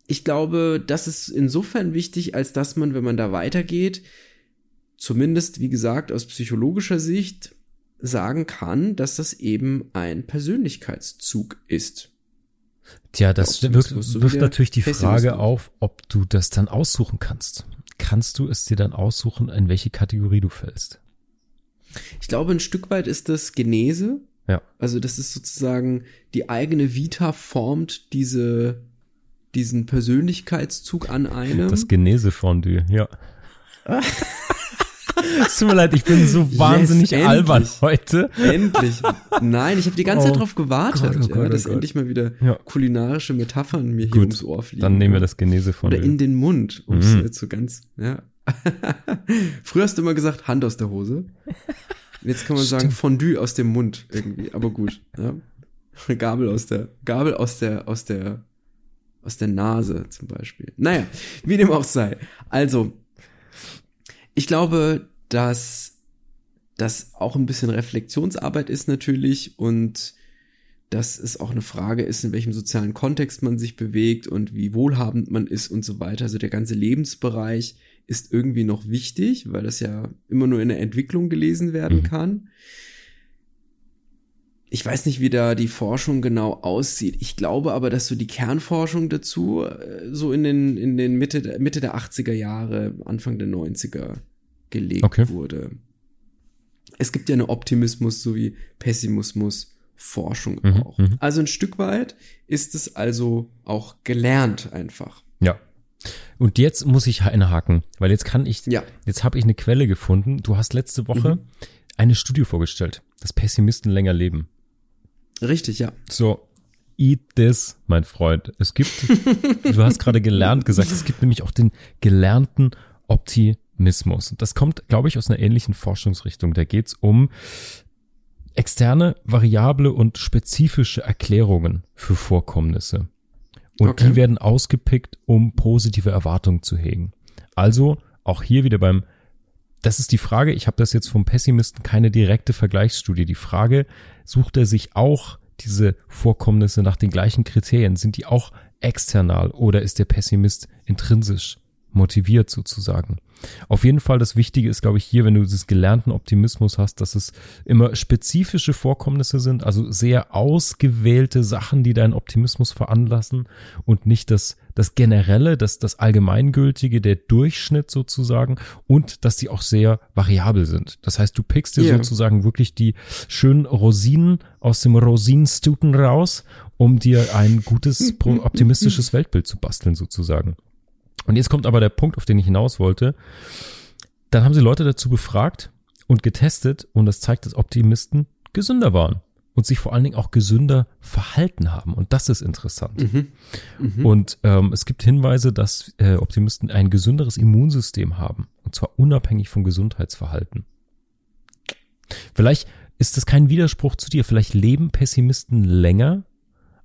[SPEAKER 1] ich glaube, das ist insofern wichtig, als dass man, wenn man da weitergeht, zumindest, wie gesagt, aus psychologischer Sicht sagen kann, dass das eben ein Persönlichkeitszug ist.
[SPEAKER 2] Tja, das wirft, wirft natürlich die. Frage auf, ob du das dann aussuchen kannst. Kannst du es dir dann aussuchen, in welche Kategorie du fällst?
[SPEAKER 1] Ich glaube, ein Stück weit ist das Genese.
[SPEAKER 2] Ja.
[SPEAKER 1] Also das ist sozusagen die eigene Vita formt diese diesen Persönlichkeitszug an einem.
[SPEAKER 2] Das Genesefondue, ja. (laughs) es tut mir leid, ich bin so wahnsinnig
[SPEAKER 1] endlich.
[SPEAKER 2] albern heute.
[SPEAKER 1] endlich. Nein, ich habe die ganze
[SPEAKER 2] Oh
[SPEAKER 1] Zeit drauf gewartet,
[SPEAKER 2] Gott, oh Gott,
[SPEAKER 1] ja,
[SPEAKER 2] oh
[SPEAKER 1] dass
[SPEAKER 2] Gott.
[SPEAKER 1] endlich mal wieder
[SPEAKER 2] Ja.
[SPEAKER 1] kulinarische Metaphern mir hier
[SPEAKER 2] Gut,
[SPEAKER 1] ums Ohr fliegen.
[SPEAKER 2] Dann nehmen wir das Genesefondue.
[SPEAKER 1] Oder in den Mund, um es äh, zu ganz, ja. (laughs) Früher hast du immer gesagt, Hand aus der Hose. Und Jetzt kann man sagen, Fondue aus dem Mund irgendwie, aber gut, ja. (laughs) Gabel aus der, Gabel aus der, aus der, aus der Nase zum Beispiel. Naja, wie dem auch sei. Also, ich glaube, dass das auch ein bisschen Reflexionsarbeit ist natürlich und dass es auch eine Frage ist, in welchem sozialen Kontext man sich bewegt und wie wohlhabend man ist und so weiter. Also der ganze Lebensbereich ist irgendwie noch wichtig, weil das ja immer nur in der Entwicklung gelesen werden
[SPEAKER 2] Mhm.
[SPEAKER 1] kann. Ich weiß nicht, wie da die Forschung genau aussieht. Ich glaube aber, dass so die Kernforschung dazu äh, so in den, in den Mitte, der- Mitte der 80er Jahre, Anfang der 90er gelegt
[SPEAKER 2] Okay.
[SPEAKER 1] wurde. Es gibt ja eine Optimismus sowie Pessimismus Forschung
[SPEAKER 2] Mhm,
[SPEAKER 1] auch.
[SPEAKER 2] mhm.
[SPEAKER 1] Also ein Stück weit ist es also auch gelernt einfach.
[SPEAKER 2] Und jetzt muss ich einhaken, weil jetzt kann ich,
[SPEAKER 1] Ja.
[SPEAKER 2] jetzt habe ich eine Quelle gefunden. Du hast letzte Woche
[SPEAKER 1] Mhm.
[SPEAKER 2] eine Studie vorgestellt, dass Pessimisten länger leben.
[SPEAKER 1] Richtig, ja.
[SPEAKER 2] So, eat this, mein Freund. Es gibt, (laughs) du hast gerade gelernt gesagt, es gibt nämlich auch den gelernten Optimismus. Und das kommt, glaube ich, aus einer ähnlichen Forschungsrichtung. Da geht's um externe, variable und spezifische Erklärungen für Vorkommnisse. Und
[SPEAKER 1] Okay.
[SPEAKER 2] die werden ausgepickt, um positive Erwartungen zu hegen. Also auch hier wieder beim, das ist die Frage, ich habe das jetzt vom Pessimisten keine direkte Vergleichsstudie. Die Frage, sucht er sich auch diese Vorkommnisse nach den gleichen Kriterien? Sind die auch external oder ist der Pessimist intrinsisch motiviert sozusagen? Auf jeden Fall das Wichtige ist, glaube ich, hier, wenn du dieses gelernten Optimismus hast, dass es immer spezifische Vorkommnisse sind, also sehr ausgewählte Sachen, die deinen Optimismus veranlassen und nicht das, das Generelle, das, das Allgemeingültige, der Durchschnitt sozusagen und dass die auch sehr variabel sind. Das heißt, du pickst dir
[SPEAKER 1] Ja.
[SPEAKER 2] sozusagen wirklich die schönen Rosinen aus dem Rosinenstuten raus, um dir ein gutes, (laughs) optimistisches Weltbild zu basteln sozusagen. Und jetzt kommt aber der Punkt, auf den ich hinaus wollte. Dann haben sie Leute dazu befragt und getestet und das zeigt, dass Optimisten gesünder waren und sich vor allen Dingen auch gesünder verhalten haben. Und das ist interessant. Und ähm, es gibt Hinweise, dass äh, Optimisten ein gesünderes Immunsystem haben. Und zwar unabhängig vom Gesundheitsverhalten. Vielleicht ist das kein Widerspruch zu dir. Vielleicht leben Pessimisten länger,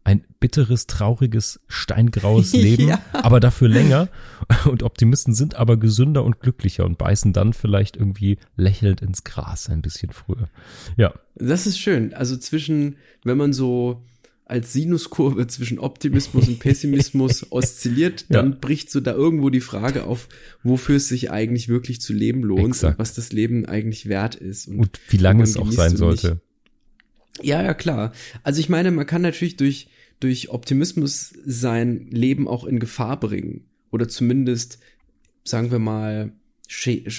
[SPEAKER 2] ein bitteres, trauriges, steingraues (laughs) Leben,
[SPEAKER 1] Ja.
[SPEAKER 2] aber dafür länger. Und Optimisten sind aber gesünder und glücklicher und beißen dann vielleicht irgendwie lächelnd ins Gras ein bisschen früher. Ja,
[SPEAKER 1] Das ist schön. Also zwischen, wenn man so als Sinuskurve zwischen Optimismus und Pessimismus (laughs) oszilliert, dann
[SPEAKER 2] Ja.
[SPEAKER 1] bricht so da irgendwo die Frage auf, wofür es sich eigentlich wirklich zu leben lohnt
[SPEAKER 2] Exakt.
[SPEAKER 1] und was das Leben eigentlich wert ist.
[SPEAKER 2] und wie lange es auch sein
[SPEAKER 1] und
[SPEAKER 2] sollte.
[SPEAKER 1] Ja, ja, klar. Also ich meine, man kann natürlich durch, durch Optimismus sein Leben auch in Gefahr bringen. Oder zumindest, sagen wir mal,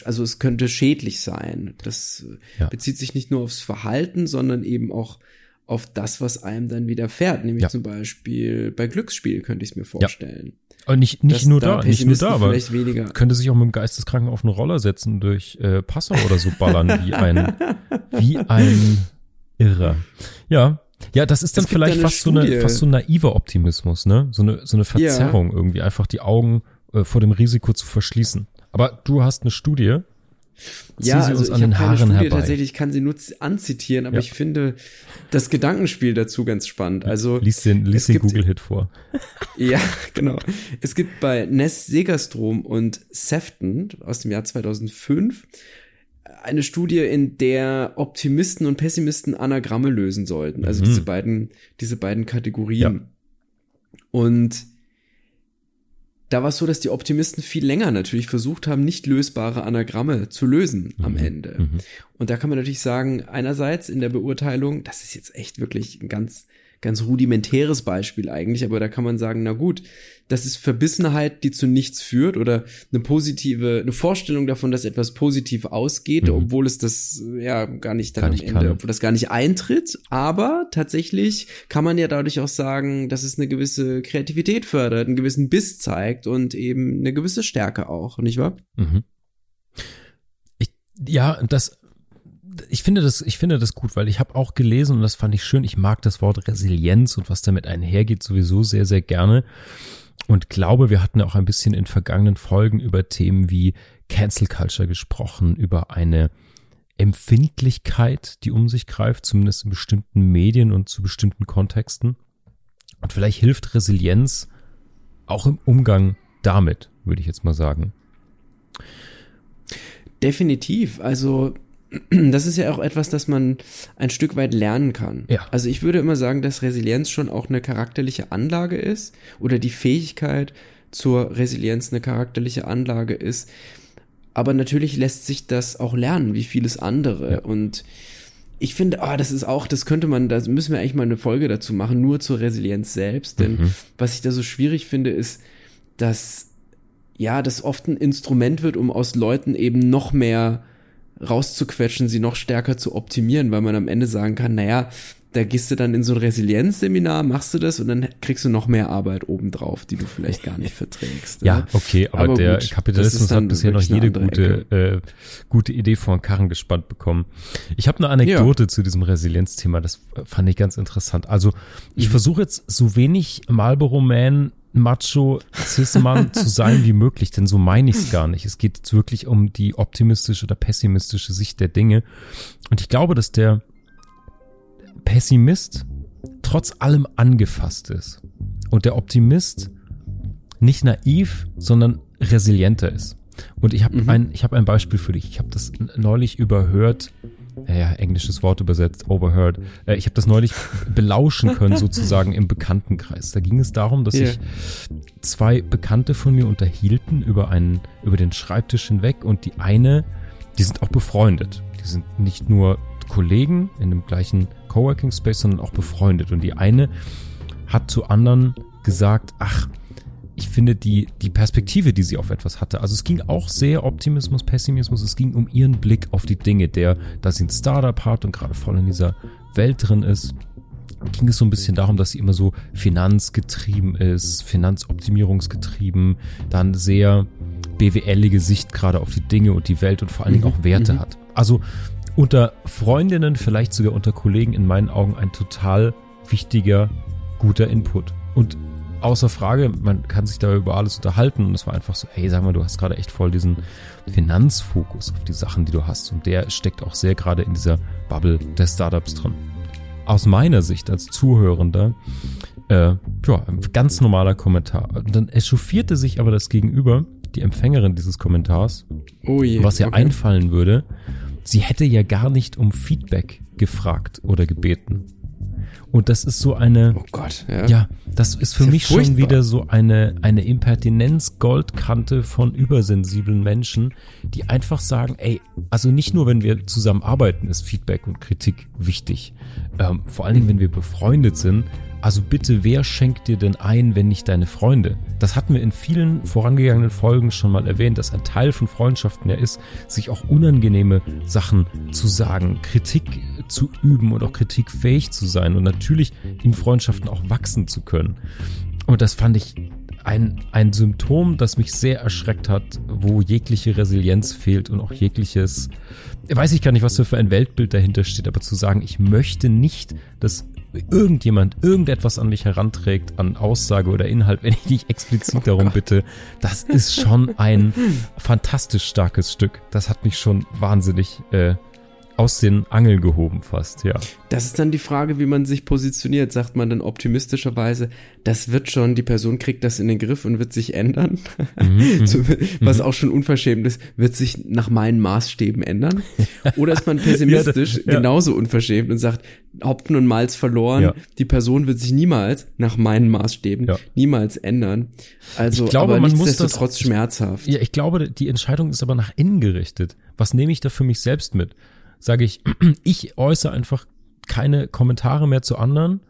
[SPEAKER 1] also es könnte schädlich sein. Das
[SPEAKER 2] Ja.
[SPEAKER 1] bezieht sich nicht nur aufs Verhalten, sondern eben auch auf das, was einem dann widerfährt. Nämlich
[SPEAKER 2] Ja.
[SPEAKER 1] zum Beispiel bei Glücksspiel könnte ich es mir vorstellen.
[SPEAKER 2] Aber nicht, nicht
[SPEAKER 1] Dass
[SPEAKER 2] nur
[SPEAKER 1] da
[SPEAKER 2] da, nicht nur da, aber
[SPEAKER 1] weniger.
[SPEAKER 2] könnte sich auch mit dem Geisteskranken auf einen Roller setzen und durch äh, Passau oder so ballern wie ein wie ein Irrer. Ja, ja, das ist dann
[SPEAKER 1] Es da
[SPEAKER 2] vielleicht
[SPEAKER 1] eine
[SPEAKER 2] fast so eine fast so ein naiver Optimismus, ne? So eine so eine Verzerrung irgendwie, einfach die Augen äh, vor dem Risiko zu verschließen. Aber du hast eine Studie. Zieh
[SPEAKER 1] Ja,
[SPEAKER 2] sie
[SPEAKER 1] also
[SPEAKER 2] uns
[SPEAKER 1] ich
[SPEAKER 2] an den
[SPEAKER 1] habe keine
[SPEAKER 2] Haaren
[SPEAKER 1] Studie
[SPEAKER 2] herbei.
[SPEAKER 1] tatsächlich, ich kann sie nur anzitieren, aber
[SPEAKER 2] Ja.
[SPEAKER 1] ich finde das Gedankenspiel dazu ganz spannend. Also
[SPEAKER 2] Lies den,
[SPEAKER 1] es
[SPEAKER 2] lies den Google-Hit vor. (laughs)
[SPEAKER 1] Ja, genau. Es gibt bei Ness Segerstrom und Sefton aus dem Jahr 2005 eine Studie, in der Optimisten und Pessimisten Anagramme lösen sollten. Also
[SPEAKER 2] Mhm.
[SPEAKER 1] diese beiden, diese beiden Kategorien.
[SPEAKER 2] Ja.
[SPEAKER 1] Und da war es so, dass die Optimisten viel länger natürlich versucht haben, nicht lösbare Anagramme zu lösen am
[SPEAKER 2] Mhm.
[SPEAKER 1] Ende.
[SPEAKER 2] Mhm.
[SPEAKER 1] Und da kann man natürlich sagen, einerseits in der Beurteilung, das ist jetzt echt wirklich ein ganz, ganz rudimentäres Beispiel eigentlich, aber da kann man sagen, na gut, das ist Verbissenheit, die zu nichts führt oder eine positive, eine Vorstellung davon, dass etwas positiv ausgeht,
[SPEAKER 2] Mhm.
[SPEAKER 1] obwohl es das ja gar nicht dann
[SPEAKER 2] Gar
[SPEAKER 1] am
[SPEAKER 2] nicht
[SPEAKER 1] Ende,
[SPEAKER 2] kann.
[SPEAKER 1] obwohl das gar nicht eintritt. Aber tatsächlich kann man ja dadurch auch sagen, dass es eine gewisse Kreativität fördert, einen gewissen Biss zeigt und eben eine gewisse Stärke auch, nicht wahr?
[SPEAKER 2] Mhm. Ich, ja, das, ich finde das, ich finde das gut, weil ich habe auch gelesen und das fand ich schön. Ich mag das Wort Resilienz und was damit einhergeht sowieso sehr, sehr gerne. Und glaube, wir hatten auch ein bisschen in vergangenen Folgen über Themen wie Cancel Culture gesprochen, über eine Empfindlichkeit, die um sich greift, zumindest in bestimmten Medien und zu bestimmten Kontexten. Und vielleicht hilft Resilienz auch im Umgang damit, würde ich jetzt mal sagen.
[SPEAKER 1] Definitiv. Also das ist ja auch etwas, das man ein Stück weit lernen kann.
[SPEAKER 2] Ja.
[SPEAKER 1] Also ich würde immer sagen, dass Resilienz schon auch eine charakterliche Anlage ist oder die Fähigkeit zur Resilienz eine charakterliche Anlage ist. Aber natürlich lässt sich das auch lernen, wie vieles andere.
[SPEAKER 2] Ja.
[SPEAKER 1] Und ich finde, ah, das ist auch, das könnte man, da müssen wir eigentlich mal eine Folge dazu machen, nur zur Resilienz selbst. Denn
[SPEAKER 2] Mhm.
[SPEAKER 1] was ich da so schwierig finde, ist, dass ja, das oft ein Instrument wird, um aus Leuten eben noch mehr rauszuquetschen, sie noch stärker zu optimieren, weil man am Ende sagen kann, naja, da gehst du dann in so ein Resilienzseminar, machst du das und dann kriegst du noch mehr Arbeit obendrauf, die du vielleicht gar nicht verträgst.
[SPEAKER 2] Ja,
[SPEAKER 1] ne?
[SPEAKER 2] okay, aber,
[SPEAKER 1] Aber
[SPEAKER 2] der
[SPEAKER 1] gut,
[SPEAKER 2] Kapitalismus hat bisher noch jede gute, äh, gute Idee vor den Karren gespannt bekommen. Ich habe eine Anekdote zu diesem Resilienzthema, das fand ich ganz interessant. Also ich
[SPEAKER 1] Mhm.
[SPEAKER 2] versuche jetzt so wenig Marlboro Man, Macho, Cis-Mann zu sein wie möglich, denn so meine ich es gar nicht. Es geht jetzt wirklich um die optimistische oder pessimistische Sicht der Dinge. Und ich glaube, dass der Pessimist trotz allem angefasst ist und der Optimist nicht naiv, sondern resilienter ist. Und ich habe
[SPEAKER 1] Mhm.
[SPEAKER 2] ein, ich habe ein Beispiel für dich. Ich habe das neulich überhört, ja, englisches Wort übersetzt, overheard. Äh, ich habe das neulich (laughs) belauschen können, sozusagen im Bekanntenkreis. Da ging es darum, dass
[SPEAKER 1] Ja.
[SPEAKER 2] sich zwei Bekannte von mir unterhielten über einen, über den Schreibtisch hinweg und die eine, die sind auch befreundet. Die sind nicht nur Kollegen in dem gleichen Coworking Space, sondern auch befreundet. Und die eine hat zu anderen gesagt, ach, ich finde die, die Perspektive, die sie auf etwas hatte. Also es ging auch sehr Optimismus, Pessimismus. Es ging um ihren Blick auf die Dinge, der, dass sie ein Startup hat und gerade voll in dieser Welt drin ist, ging es so ein bisschen darum, dass sie immer so finanzgetrieben ist, finanzoptimierungsgetrieben, dann sehr BWLige Sicht gerade auf die Dinge und die Welt und vor allen Dingen auch Werte hat. Also unter Freundinnen, vielleicht sogar unter Kollegen in meinen Augen ein total wichtiger, guter Input. Und außer Frage, man kann sich da über alles unterhalten und es war einfach so, hey, sag mal, du hast gerade echt voll diesen Finanzfokus auf die Sachen, die du hast und der steckt auch sehr gerade in dieser Bubble der Startups drin. Aus meiner Sicht als Zuhörender, äh, ja, ganz normaler Kommentar. Und dann echauffierte sich aber das Gegenüber, die Empfängerin dieses Kommentars,
[SPEAKER 1] Oh je.
[SPEAKER 2] was ihr
[SPEAKER 1] okay.
[SPEAKER 2] einfallen würde, sie hätte ja gar nicht um Feedback gefragt oder gebeten. Und das ist so eine,
[SPEAKER 1] Oh Gott, ja.
[SPEAKER 2] ja, das ist für
[SPEAKER 1] Ist ja
[SPEAKER 2] mich schon
[SPEAKER 1] furchtbar.
[SPEAKER 2] wieder so eine, eine Impertinenz-Goldkante von übersensiblen Menschen, die einfach sagen, ey, also nicht nur, wenn wir zusammen arbeiten, ist Feedback und Kritik wichtig. Ähm, vor allen Dingen, wenn wir befreundet sind. Also bitte, wer schenkt dir denn ein, wenn nicht deine Freunde? Das hatten wir in vielen vorangegangenen Folgen schon mal erwähnt, dass ein Teil von Freundschaften ja ist, sich auch unangenehme Sachen zu sagen, Kritik zu üben und auch kritikfähig zu sein und natürlich in Freundschaften auch wachsen zu können. Und das fand ich ein, ein Symptom, das mich sehr erschreckt hat, wo jegliche Resilienz fehlt und auch jegliches, weiß ich gar nicht, was für ein Weltbild dahinter steht, aber zu sagen, ich möchte nicht, dass irgendjemand irgendetwas an mich heranträgt, an Aussage oder Inhalt, wenn ich nicht explizit darum bitte, das ist schon ein (laughs) fantastisch starkes Stück. Das hat mich schon wahnsinnig äh, aus den Angeln gehoben fast, ja.
[SPEAKER 1] Das ist dann die Frage, wie man sich positioniert. Sagt man dann optimistischerweise, das wird schon, die Person kriegt das in den Griff und wird sich ändern.
[SPEAKER 2] Mhm, (laughs)
[SPEAKER 1] so, was auch schon unverschämt ist, wird sich nach meinen Maßstäben ändern. Oder ist man pessimistisch, (laughs)
[SPEAKER 2] Ja, das- ja.
[SPEAKER 1] genauso unverschämt und sagt, Hopfen und Malz verloren,
[SPEAKER 2] Ja.
[SPEAKER 1] die Person wird sich niemals nach meinen Maßstäben niemals ändern. Also,
[SPEAKER 2] Ich glaube,
[SPEAKER 1] aber
[SPEAKER 2] man muss das-
[SPEAKER 1] nichtsdestotrotz schmerzhaft.
[SPEAKER 2] Ja, ich glaube, die Entscheidung ist aber nach innen gerichtet. Was nehme ich da für mich selbst mit? Sage ich, (clears throat) ich äußere einfach keine Kommentare mehr zu anderen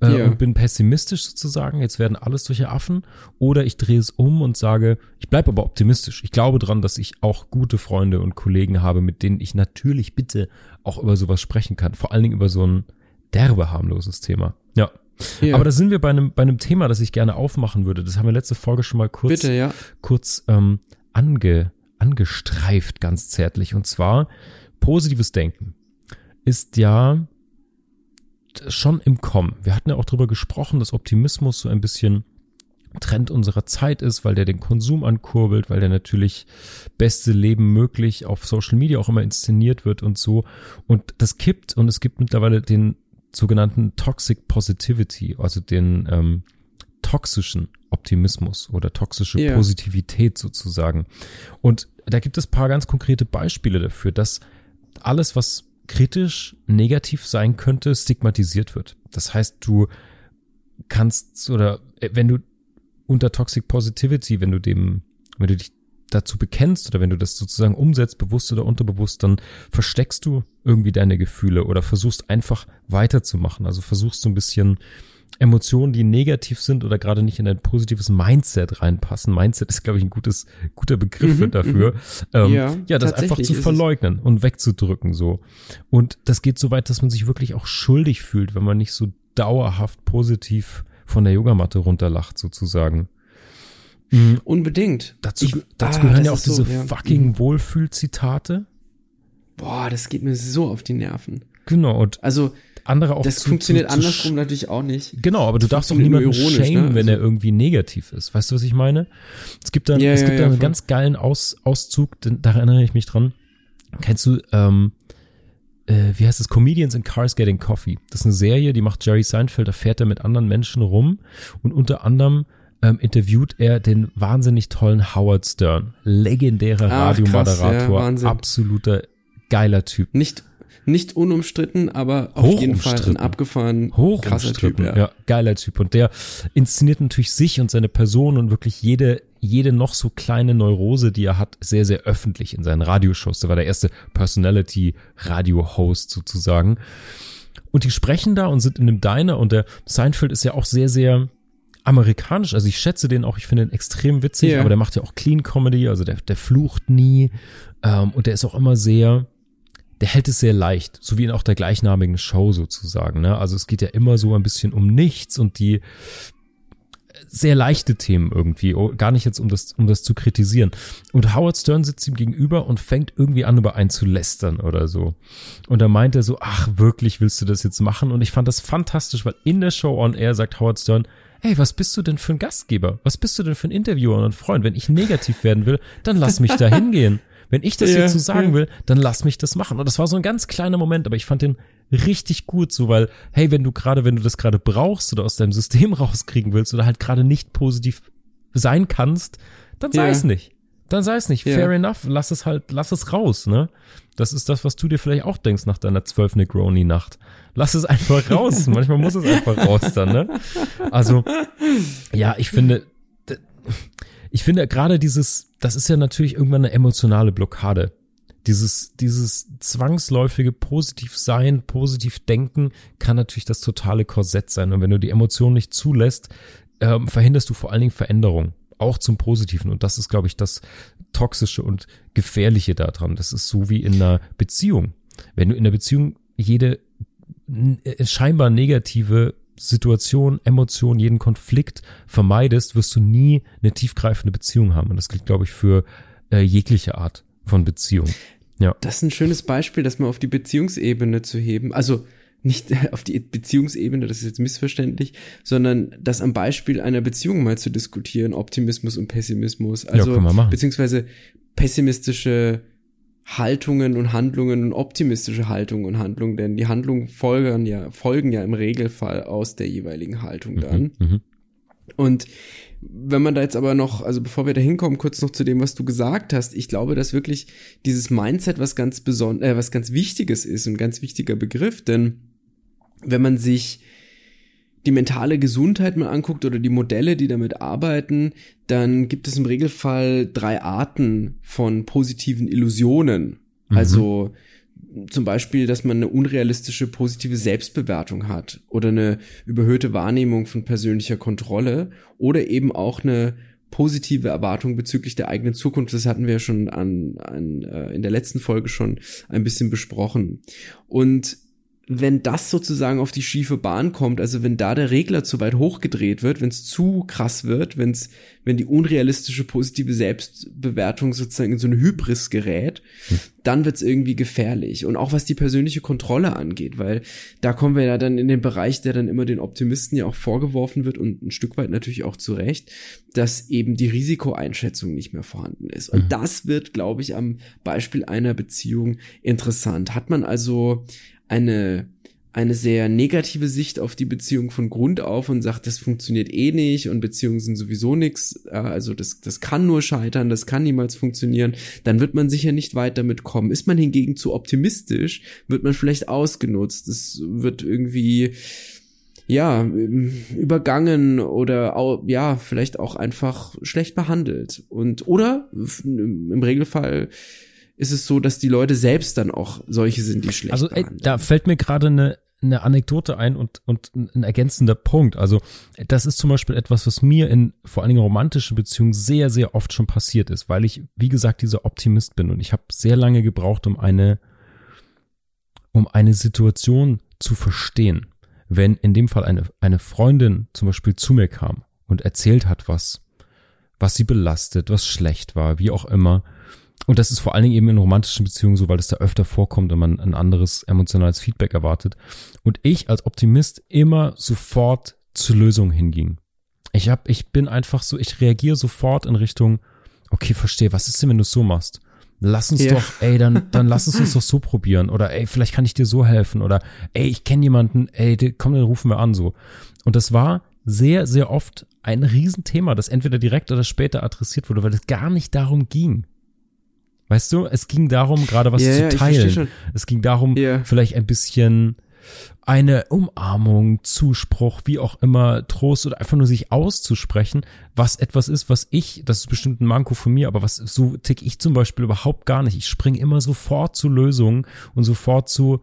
[SPEAKER 2] äh,
[SPEAKER 1] Ja.
[SPEAKER 2] und bin pessimistisch sozusagen, jetzt werden alles solche Affen. Oder ich drehe es um und sage, ich bleibe aber optimistisch. Ich glaube dran, dass ich auch gute Freunde und Kollegen habe, mit denen ich natürlich bitte auch über sowas sprechen kann. Vor allen Dingen über so ein derbe harmloses Thema. Ja.
[SPEAKER 1] Ja.
[SPEAKER 2] Aber da sind wir bei einem, bei einem Thema, das ich gerne aufmachen würde. Das haben wir letzte Folge schon mal kurz
[SPEAKER 1] Bitte, ja.
[SPEAKER 2] kurz ähm, ange, angestreift, ganz zärtlich. Und zwar positives Denken ist ja schon im Kommen. Wir hatten ja auch drüber gesprochen, dass Optimismus so ein bisschen Trend unserer Zeit ist, weil der den Konsum ankurbelt, weil der natürlich beste Leben möglich auf Social Media auch immer inszeniert wird und so. Und das kippt und es gibt mittlerweile den sogenannten Toxic Positivity, also den ähm, toxischen Optimismus oder toxische
[SPEAKER 1] Ja.
[SPEAKER 2] Positivität sozusagen. Und da gibt es paar ganz konkrete Beispiele dafür, dass alles, was kritisch negativ sein könnte, stigmatisiert wird. Das heißt, du kannst oder äh, wenn du unter Toxic Positivity, wenn du dem, wenn du dich dazu bekennst oder wenn du das sozusagen umsetzt, bewusst oder unterbewusst, dann versteckst du irgendwie deine Gefühle oder versuchst einfach weiterzumachen. Also versuchst so ein bisschen Emotionen, die negativ sind oder gerade nicht in ein positives Mindset reinpassen. Mindset ist, glaube ich, ein gutes, guter Begriff
[SPEAKER 1] Mhm,
[SPEAKER 2] dafür. Ähm,
[SPEAKER 1] Ja,
[SPEAKER 2] ja, das einfach zu verleugnen und wegzudrücken so. Und das geht so weit, dass man sich wirklich auch schuldig fühlt, wenn man nicht so dauerhaft positiv von der Yogamatte runterlacht sozusagen. Mhm.
[SPEAKER 1] Unbedingt.
[SPEAKER 2] Dazu,
[SPEAKER 1] Ich-
[SPEAKER 2] dazu
[SPEAKER 1] ah,
[SPEAKER 2] gehören ja auch
[SPEAKER 1] ist so,
[SPEAKER 2] diese
[SPEAKER 1] ja.
[SPEAKER 2] fucking Wohlfühlzitate.
[SPEAKER 1] Boah, das geht mir so auf die Nerven.
[SPEAKER 2] Genau, und
[SPEAKER 1] Also,
[SPEAKER 2] andere auch
[SPEAKER 1] das
[SPEAKER 2] zu-
[SPEAKER 1] funktioniert
[SPEAKER 2] zu, zu
[SPEAKER 1] andersrum natürlich auch nicht.
[SPEAKER 2] Genau, aber du
[SPEAKER 1] Das
[SPEAKER 2] darfst
[SPEAKER 1] funktioniert
[SPEAKER 2] niemanden shamen,
[SPEAKER 1] ne?
[SPEAKER 2] wenn
[SPEAKER 1] Also-
[SPEAKER 2] er irgendwie negativ ist. Weißt du, was ich meine? Es gibt dann,
[SPEAKER 1] Ja,
[SPEAKER 2] es
[SPEAKER 1] ja,
[SPEAKER 2] gibt
[SPEAKER 1] ja,
[SPEAKER 2] da einen ganz geilen Aus, Auszug, den, da erinnere ich mich dran. Kennst du ähm, äh, wie heißt es, Comedians in Cars Getting Coffee. Das ist eine Serie, die macht Jerry Seinfeld, da fährt er mit anderen Menschen rum und unter anderem ähm, interviewt er den wahnsinnig tollen Howard Stern. Legendärer
[SPEAKER 1] Ach,
[SPEAKER 2] Radiomoderator,
[SPEAKER 1] krass, ja,
[SPEAKER 2] absoluter geiler Typ.
[SPEAKER 1] Nicht, nicht unumstritten, aber auf jeden Fall ein abgefahren,
[SPEAKER 2] Hoch
[SPEAKER 1] krasser Typ. Ja.
[SPEAKER 2] ja, geiler Typ. Und der inszeniert natürlich sich und seine Person und wirklich jede, jede noch so kleine Neurose, die er hat, sehr, sehr öffentlich in seinen Radioshows. Der war der erste Personality-Radio-Host sozusagen. Und die sprechen da und sind in einem Diner und der Seinfeld ist ja auch sehr, sehr amerikanisch. Also ich schätze den auch, ich finde ihn extrem witzig,
[SPEAKER 1] Ja.
[SPEAKER 2] aber der macht ja auch Clean Comedy, also der, der flucht nie. Ähm, und der ist auch immer sehr, der hält es sehr leicht, so wie in auch der gleichnamigen Show sozusagen. Ne? Also es geht ja immer so ein bisschen um nichts und die sehr leichte Themen irgendwie, oh, gar nicht jetzt um das, um das zu kritisieren. Und Howard Stern sitzt ihm gegenüber und fängt irgendwie an, über einen zu lästern oder so. Und da meint er so, ach, wirklich willst du das jetzt machen? Und ich fand das fantastisch, weil in der Show on Air sagt Howard Stern, Ey, was bist du denn für ein Gastgeber? Was bist du denn für ein Interviewer und ein Freund? Wenn ich negativ werden will, dann lass mich da hingehen. Wenn ich das
[SPEAKER 1] Ja,
[SPEAKER 2] jetzt so sagen
[SPEAKER 1] ja.
[SPEAKER 2] will, dann lass mich das machen. Und das war so ein ganz kleiner Moment, aber ich fand den richtig gut, so weil, hey, wenn du gerade, wenn du das gerade brauchst oder aus deinem System (laughs) rauskriegen willst oder halt gerade nicht positiv sein kannst, dann sei
[SPEAKER 1] Ja.
[SPEAKER 2] es nicht. Dann sei es nicht. Fair enough. Lass es halt, lass es raus, ne? Das ist das, was du dir vielleicht auch denkst nach deiner zwölf Negroni-Nacht. Lass es einfach (laughs) raus. Manchmal muss es einfach raus dann, ne? Also, ja, ich finde, ich finde gerade dieses, das ist ja natürlich irgendwann eine emotionale Blockade. Dieses, dieses zwangsläufige positiv sein, positiv denken kann natürlich das totale Korsett sein. Und wenn du die Emotionen nicht zulässt, ähm, verhinderst du vor allen Dingen Veränderung. Auch zum Positiven. Und das ist, glaube ich, das Toxische und Gefährliche daran. Das ist so wie in einer Beziehung. Wenn du in der Beziehung jede äh, scheinbar negative Situation, Emotion, jeden Konflikt vermeidest, wirst du nie eine tiefgreifende Beziehung haben. Und das gilt, glaube ich, für äh, jegliche Art von Beziehung. Ja.
[SPEAKER 1] Das ist ein schönes Beispiel, das mal auf die Beziehungsebene zu heben. Also nicht (laughs) auf die Beziehungsebene, das ist jetzt missverständlich, sondern das am Beispiel einer Beziehung mal zu diskutieren, Optimismus und Pessimismus. Also
[SPEAKER 2] können wir machen.
[SPEAKER 1] beziehungsweise pessimistische Haltungen und Handlungen und optimistische Haltungen und Handlungen, denn die Handlungen folgen ja, folgen ja im Regelfall aus der jeweiligen Haltung dann.
[SPEAKER 2] Mhm.
[SPEAKER 1] Und wenn man da jetzt aber noch, also bevor wir da hinkommen, kurz noch zu dem, was du gesagt hast, ich glaube, dass wirklich dieses Mindset was ganz beson äh, was ganz Wichtiges ist und ein ganz wichtiger Begriff, denn wenn man sich die mentale Gesundheit mal anguckt oder die Modelle, die damit arbeiten, dann gibt es im Regelfall drei Arten von positiven Illusionen.
[SPEAKER 2] Mhm.
[SPEAKER 1] Also zum Beispiel, dass man eine unrealistische positive Selbstbewertung hat oder eine überhöhte Wahrnehmung von persönlicher Kontrolle oder eben auch eine positive Erwartung bezüglich der eigenen Zukunft. Das hatten wir ja schon an, an, äh, in der letzten Folge schon ein bisschen besprochen. Und wenn das sozusagen auf die schiefe Bahn kommt, also wenn da der Regler zu weit hochgedreht wird, wenn es zu krass wird, wenn's, wenn die unrealistische positive Selbstbewertung sozusagen in so eine Hybris gerät, dann wird's irgendwie gefährlich. Und auch was die persönliche Kontrolle angeht, weil da kommen wir ja dann in den Bereich, der dann immer den Optimisten ja auch vorgeworfen wird und ein Stück weit natürlich auch zu Recht, dass eben die Risikoeinschätzung nicht mehr vorhanden ist. Und das wird, glaube ich, am Beispiel einer Beziehung interessant. Hat man also eine eine sehr negative Sicht auf die Beziehung von Grund auf und sagt, das funktioniert eh nicht und Beziehungen sind sowieso nix, äh, also das, das kann nur scheitern, das kann niemals funktionieren, dann wird man sicher nicht weit damit kommen. Ist man hingegen zu optimistisch, wird man vielleicht ausgenutzt, es wird irgendwie ja, übergangen oder au- ja, vielleicht auch einfach schlecht behandelt. Und oder im Regelfall ist es so, dass die Leute selbst dann auch solche sind, die schlecht
[SPEAKER 2] Also ey, da fällt mir gerade eine, eine Anekdote ein und, und ein ergänzender Punkt. Also das ist zum Beispiel etwas, was mir in vor allen Dingen romantischen Beziehungen sehr, sehr oft schon passiert ist, weil ich, wie gesagt, dieser Optimist bin und ich habe sehr lange gebraucht, um eine, um eine Situation zu verstehen. Wenn in dem Fall eine, eine Freundin zum Beispiel zu mir kam und erzählt hat, was, was sie belastet, was schlecht war, wie auch immer, und das ist vor allen Dingen eben in romantischen Beziehungen so, weil es da öfter vorkommt und man ein anderes emotionales Feedback erwartet. Und ich als Optimist immer sofort zur Lösung hinging. Ich hab, ich bin einfach so, ich reagiere sofort in Richtung, okay, verstehe, was ist denn, wenn du es so machst? Lass uns
[SPEAKER 1] Ja.
[SPEAKER 2] doch, ey, dann, dann lass uns (laughs) doch so probieren. Oder ey, vielleicht kann ich dir so helfen. Oder ey, ich kenne jemanden, ey, komm, den rufen wir an so. Und das war sehr, sehr oft ein Riesenthema, das entweder direkt oder später adressiert wurde, weil es gar nicht darum ging. Weißt du, es ging darum, gerade was
[SPEAKER 1] Ja,
[SPEAKER 2] zu teilen. Es ging darum,
[SPEAKER 1] Ja.
[SPEAKER 2] vielleicht ein bisschen eine Umarmung, Zuspruch, wie auch immer, Trost oder einfach nur sich auszusprechen, was etwas ist, was ich, das ist bestimmt ein Manko von mir, aber was so tick ich zum Beispiel überhaupt gar nicht. Ich springe immer sofort zu Lösungen und sofort zu,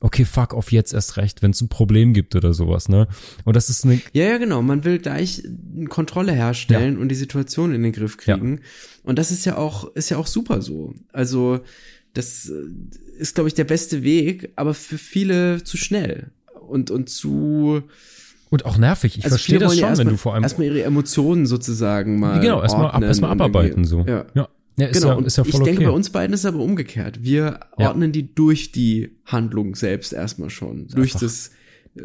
[SPEAKER 2] okay, fuck auf jetzt erst recht, wenn es ein Problem gibt oder sowas, ne? Und das ist eine,
[SPEAKER 1] Ja, ja, genau. Man will gleich eine Kontrolle herstellen und die Situation in den Griff kriegen. Und das ist ja auch, ist ja auch super so. Also, das äh, ist, glaube ich, der beste Weg, aber für viele zu schnell. Und, und zu,
[SPEAKER 2] und auch nervig. Ich
[SPEAKER 1] also
[SPEAKER 2] verstehe das
[SPEAKER 1] wollen ja
[SPEAKER 2] schon, wenn du vor allem,
[SPEAKER 1] Erstmal ihre Emotionen sozusagen mal.
[SPEAKER 2] genau, erstmal, ab, erstmal abarbeiten, so.
[SPEAKER 1] Ja.
[SPEAKER 2] ja. Ja, ist
[SPEAKER 1] genau,
[SPEAKER 2] ja, ist ja
[SPEAKER 1] ich
[SPEAKER 2] voll
[SPEAKER 1] denke,
[SPEAKER 2] okay.
[SPEAKER 1] bei uns beiden ist es aber umgekehrt. Wir
[SPEAKER 2] Ja.
[SPEAKER 1] ordnen die durch die Handlung selbst erstmal schon. Durch
[SPEAKER 2] einfach-
[SPEAKER 1] das äh,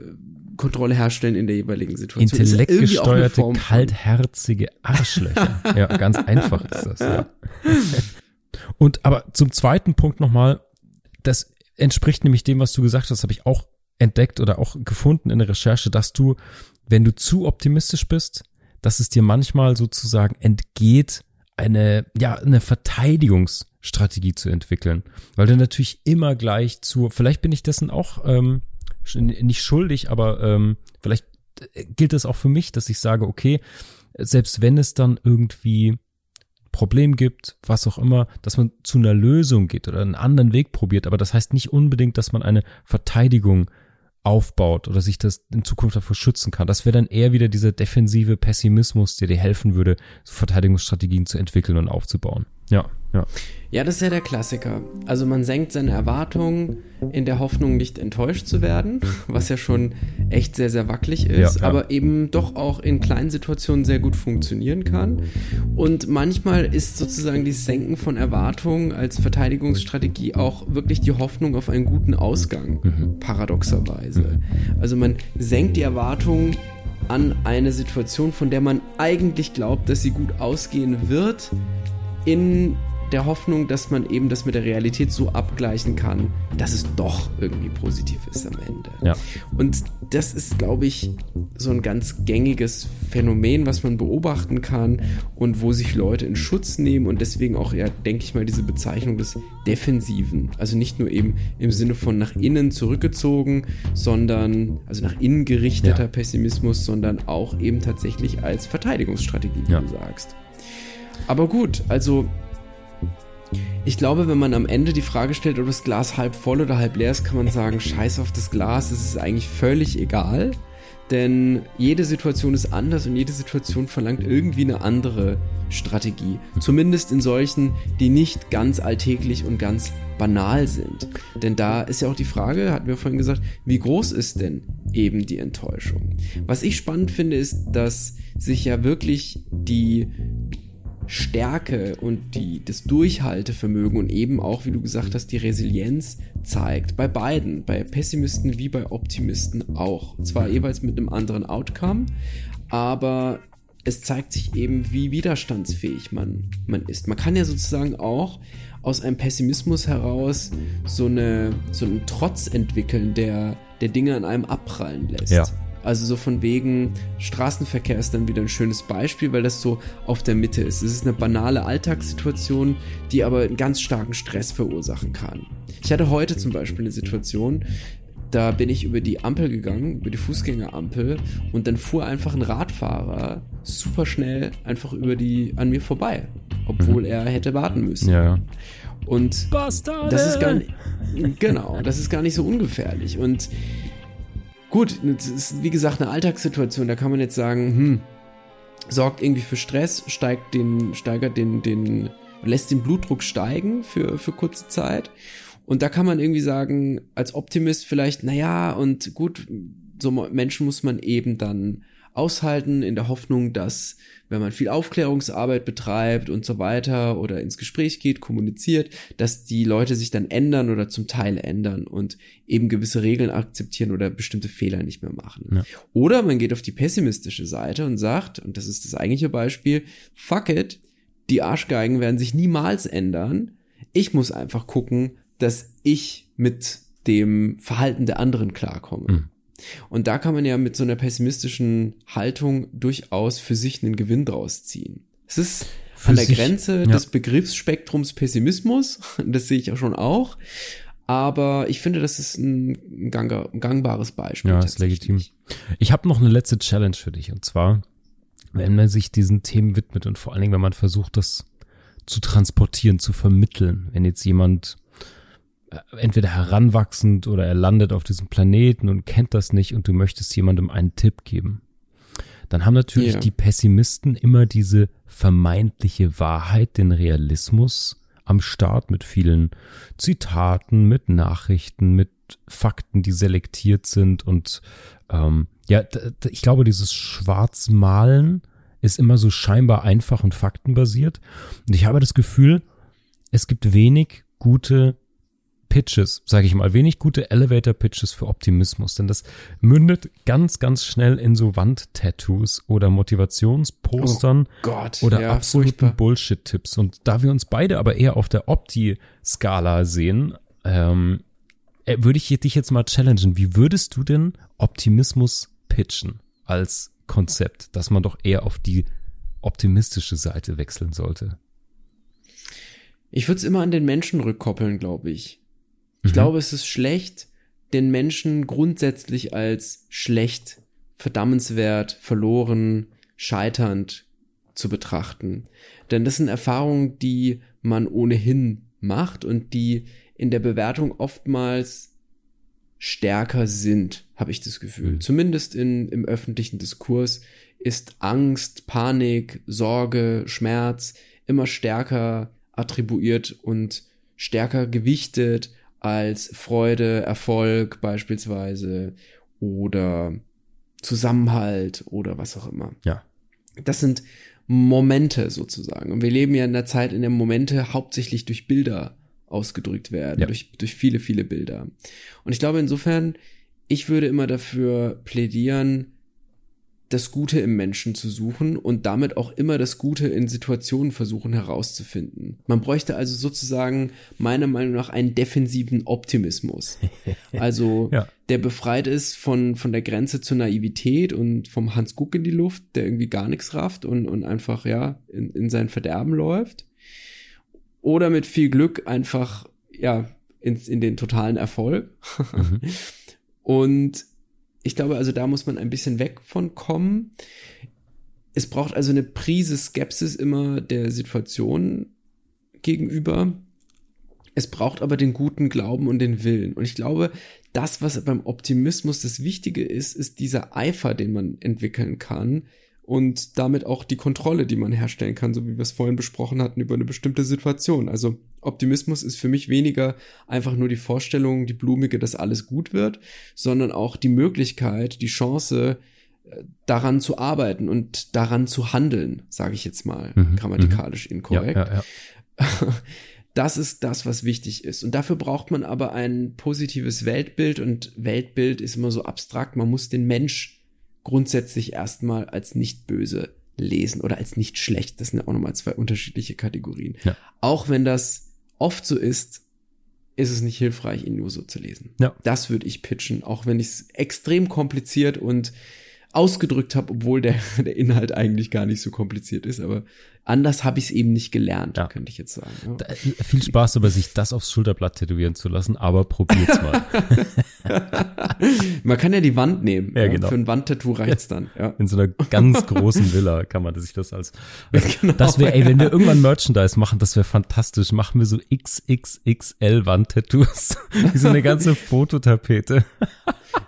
[SPEAKER 1] Kontrolle herstellen in der jeweiligen Situation. Ist
[SPEAKER 2] Intellektgesteuerte, kaltherzige Arschlöcher. (laughs) ja, ganz einfach ist das, ja. (laughs) Und aber zum zweiten Punkt nochmal, das entspricht nämlich dem, was du gesagt hast, habe ich auch entdeckt oder auch gefunden in der Recherche, dass du, wenn du zu optimistisch bist, dass es dir manchmal sozusagen entgeht, eine, ja, eine Verteidigungsstrategie zu entwickeln. Weil du natürlich immer gleich zu, vielleicht bin ich dessen auch ähm, nicht schuldig, aber ähm, vielleicht gilt es auch für mich, dass ich sage, okay, selbst wenn es dann irgendwie Problem gibt, was auch immer, dass man zu einer Lösung geht oder einen anderen Weg probiert. Aber das heißt nicht unbedingt, dass man eine Verteidigung aufbaut oder sich das in Zukunft davor schützen kann. Das wäre dann eher wieder dieser defensive Pessimismus, der dir helfen würde, Verteidigungsstrategien zu entwickeln und aufzubauen. Ja, ja.
[SPEAKER 1] Ja, das ist ja der Klassiker. Also man senkt seine Erwartungen in der Hoffnung, nicht enttäuscht zu werden, (laughs) was ja schon echt sehr, sehr wackelig ist,
[SPEAKER 2] Ja, ja.
[SPEAKER 1] aber eben doch auch in kleinen Situationen sehr gut funktionieren kann. Und manchmal ist sozusagen dieses Senken von Erwartungen als Verteidigungsstrategie auch wirklich die Hoffnung auf einen guten Ausgang,
[SPEAKER 2] Mhm.
[SPEAKER 1] paradoxerweise. Also man senkt die Erwartungen an eine Situation, von der man eigentlich glaubt, dass sie gut ausgehen wird, in der Hoffnung, dass man eben das mit der Realität so abgleichen kann, dass es doch irgendwie positiv ist am Ende.
[SPEAKER 2] Ja.
[SPEAKER 1] Und das ist, glaube ich, so ein ganz gängiges Phänomen, was man beobachten kann und wo sich Leute in Schutz nehmen und deswegen auch eher, denke ich mal, diese Bezeichnung des Defensiven. Also nicht nur eben im Sinne von nach innen zurückgezogen, sondern, also nach innen gerichteter
[SPEAKER 2] Ja.
[SPEAKER 1] Pessimismus, sondern auch eben tatsächlich als Verteidigungsstrategie, wie
[SPEAKER 2] Ja.
[SPEAKER 1] du sagst. Aber gut, also ich glaube, wenn man am Ende die Frage stellt, ob das Glas halb voll oder halb leer ist, kann man sagen, scheiß auf das Glas, es ist eigentlich völlig egal. Denn jede Situation ist anders und jede Situation verlangt irgendwie eine andere Strategie. Zumindest in solchen, die nicht ganz alltäglich und ganz banal sind. Denn da ist ja auch die Frage, hatten wir vorhin gesagt, wie groß ist denn eben die Enttäuschung? Was ich spannend finde, ist, dass sich ja wirklich die Stärke und die, das Durchhaltevermögen und eben auch, wie du gesagt hast, die Resilienz zeigt. Bei beiden, bei Pessimisten wie bei Optimisten auch. Zwar jeweils mit einem anderen Outcome, aber es zeigt sich eben, wie widerstandsfähig man, man ist. Man kann ja sozusagen auch aus einem Pessimismus heraus so, eine, so einen Trotz entwickeln, der, der Dinge an einem abprallen lässt.
[SPEAKER 2] Ja.
[SPEAKER 1] Also so von wegen Straßenverkehr ist dann wieder ein schönes Beispiel, weil das so auf der Mitte ist. Es ist eine banale Alltagssituation, die aber einen ganz starken Stress verursachen kann. Ich hatte heute zum Beispiel eine Situation, da bin ich über die Ampel gegangen, über die Fußgängerampel und dann fuhr einfach ein Radfahrer super schnell einfach über die an mir vorbei, obwohl er hätte warten müssen.
[SPEAKER 2] Ja, ja.
[SPEAKER 1] Und
[SPEAKER 2] Bastarde!
[SPEAKER 1] das ist gar nicht, genau, das ist gar nicht so ungefährlich. Und gut, das ist wie gesagt eine Alltagssituation, da kann man jetzt sagen, hm, sorgt irgendwie für Stress, steigt den, steigert den, den, lässt den Blutdruck steigen für, für kurze Zeit. Und da kann man irgendwie sagen, als Optimist vielleicht, naja, und gut, so Menschen muss man eben dann aushalten in der Hoffnung, dass wenn man viel Aufklärungsarbeit betreibt und so weiter oder ins Gespräch geht, kommuniziert, dass die Leute sich dann ändern oder zum Teil ändern und eben gewisse Regeln akzeptieren oder bestimmte Fehler nicht mehr machen.
[SPEAKER 2] Ja.
[SPEAKER 1] Oder man geht auf die pessimistische Seite und sagt, und das ist das eigentliche Beispiel, fuck it, die Arschgeigen werden sich niemals ändern. Ich muss einfach gucken, dass ich mit dem Verhalten der anderen klarkomme. Mhm. Und da kann man ja mit so einer pessimistischen Haltung durchaus für sich einen Gewinn draus ziehen. Es ist für an der sich, Grenze ja. des Begriffsspektrums Pessimismus, (laughs) das sehe ich ja schon auch. Aber ich finde, das ist ein, gang, ein gangbares Beispiel.
[SPEAKER 2] Ja, ist legitim. Ich habe noch eine letzte Challenge für dich. Und zwar, wenn man sich diesen Themen widmet und vor allen Dingen, wenn man versucht, das zu transportieren, zu vermitteln. Wenn jetzt jemand entweder heranwachsend oder er landet auf diesem Planeten und kennt das nicht und du möchtest jemandem einen Tipp geben, dann haben natürlich yeah. die Pessimisten immer diese vermeintliche Wahrheit, den Realismus am Start mit vielen Zitaten, mit Nachrichten, mit Fakten, die selektiert sind und ähm, ja, ich glaube, dieses Schwarzmalen ist immer so scheinbar einfach und faktenbasiert. Und ich habe das Gefühl, es gibt wenig gute Pitches, sage ich mal, wenig gute Elevator-Pitches für Optimismus, denn das mündet ganz, ganz schnell in so Wandtattoos oder Motivationspostern
[SPEAKER 1] oh Gott,
[SPEAKER 2] oder
[SPEAKER 1] ja,
[SPEAKER 2] absoluten Bullshit-Tipps. Und da wir uns beide aber eher auf der Opti-Skala sehen, ähm, äh, würde ich dich jetzt mal challengen. Wie würdest du denn Optimismus pitchen als Konzept, dass man doch eher auf die optimistische Seite wechseln sollte?
[SPEAKER 1] Ich würde es immer an den Menschen rückkoppeln, glaube ich. Ich mhm. glaube, es ist schlecht, den Menschen grundsätzlich als schlecht, verdammenswert, verloren, scheiternd zu betrachten. Denn das sind Erfahrungen, die man ohnehin macht und die in der Bewertung oftmals stärker sind, habe ich das Gefühl. Mhm. Zumindest in, im öffentlichen Diskurs ist Angst, Panik, Sorge, Schmerz immer stärker attribuiert und stärker gewichtet als Freude, Erfolg beispielsweise oder Zusammenhalt oder was auch immer.
[SPEAKER 2] Ja.
[SPEAKER 1] Das sind Momente sozusagen. Und wir leben ja in der Zeit, in der Momente hauptsächlich durch Bilder ausgedrückt werden, ja. durch, durch viele, viele Bilder. Und ich glaube insofern, ich würde immer dafür plädieren, das Gute im Menschen zu suchen und damit auch immer das Gute in Situationen versuchen herauszufinden. Man bräuchte also sozusagen meiner Meinung nach einen defensiven Optimismus. (laughs) Also ja. der befreit ist von, von der Grenze zur Naivität und vom Hans Guck in die Luft, der irgendwie gar nichts rafft und, und einfach ja in, in sein Verderben läuft. Oder mit viel Glück einfach ja ins, in den totalen Erfolg. Mhm. (laughs) und ich glaube, also da muss man ein bisschen weg von kommen. Es braucht also eine Prise Skepsis immer der Situation gegenüber. Es braucht aber den guten Glauben und den Willen. Und ich glaube, das, was beim Optimismus das Wichtige ist, ist dieser Eifer, den man entwickeln kann, und damit auch die Kontrolle, die man herstellen kann, so wie wir es vorhin besprochen hatten, über eine bestimmte Situation. Also Optimismus ist für mich weniger einfach nur die Vorstellung, die blumige, dass alles gut wird, sondern auch die Möglichkeit, die Chance, äh, daran zu arbeiten und daran zu handeln, sage ich jetzt mal, mhm, grammatikalisch mhm. inkorrekt. Ja, ja, ja. (laughs) Das ist das, was wichtig ist. Und dafür braucht man aber ein positives Weltbild und Weltbild ist immer so abstrakt. Man muss den Mensch grundsätzlich erstmal als nicht böse lesen oder als nicht schlecht. Das sind ja auch nochmal zwei unterschiedliche Kategorien. Ja. Auch wenn das oft so ist, ist es nicht hilfreich, ihn nur so zu lesen. Ja. Das würde ich pitchen, auch wenn ich es extrem kompliziert und ausgedrückt habe, obwohl der, (laughs) der Inhalt eigentlich gar nicht so kompliziert ist. Aber anders habe ich es eben nicht gelernt, ja. könnte ich jetzt sagen. Ja.
[SPEAKER 2] Da, viel Spaß aber sich das aufs Schulterblatt tätowieren zu lassen, aber probiert's mal. (laughs)
[SPEAKER 1] man kann ja die Wand nehmen. Ja, genau. Für ein Wandtattoo reicht's dann.
[SPEAKER 2] In so einer ganz großen Villa kann man sich das als. (laughs) als genau. Das wäre, ey, wenn wir irgendwann Merchandise machen, das wäre fantastisch. Machen wir so XXXL Wandtattoos. (laughs) Wie so eine ganze Fototapete.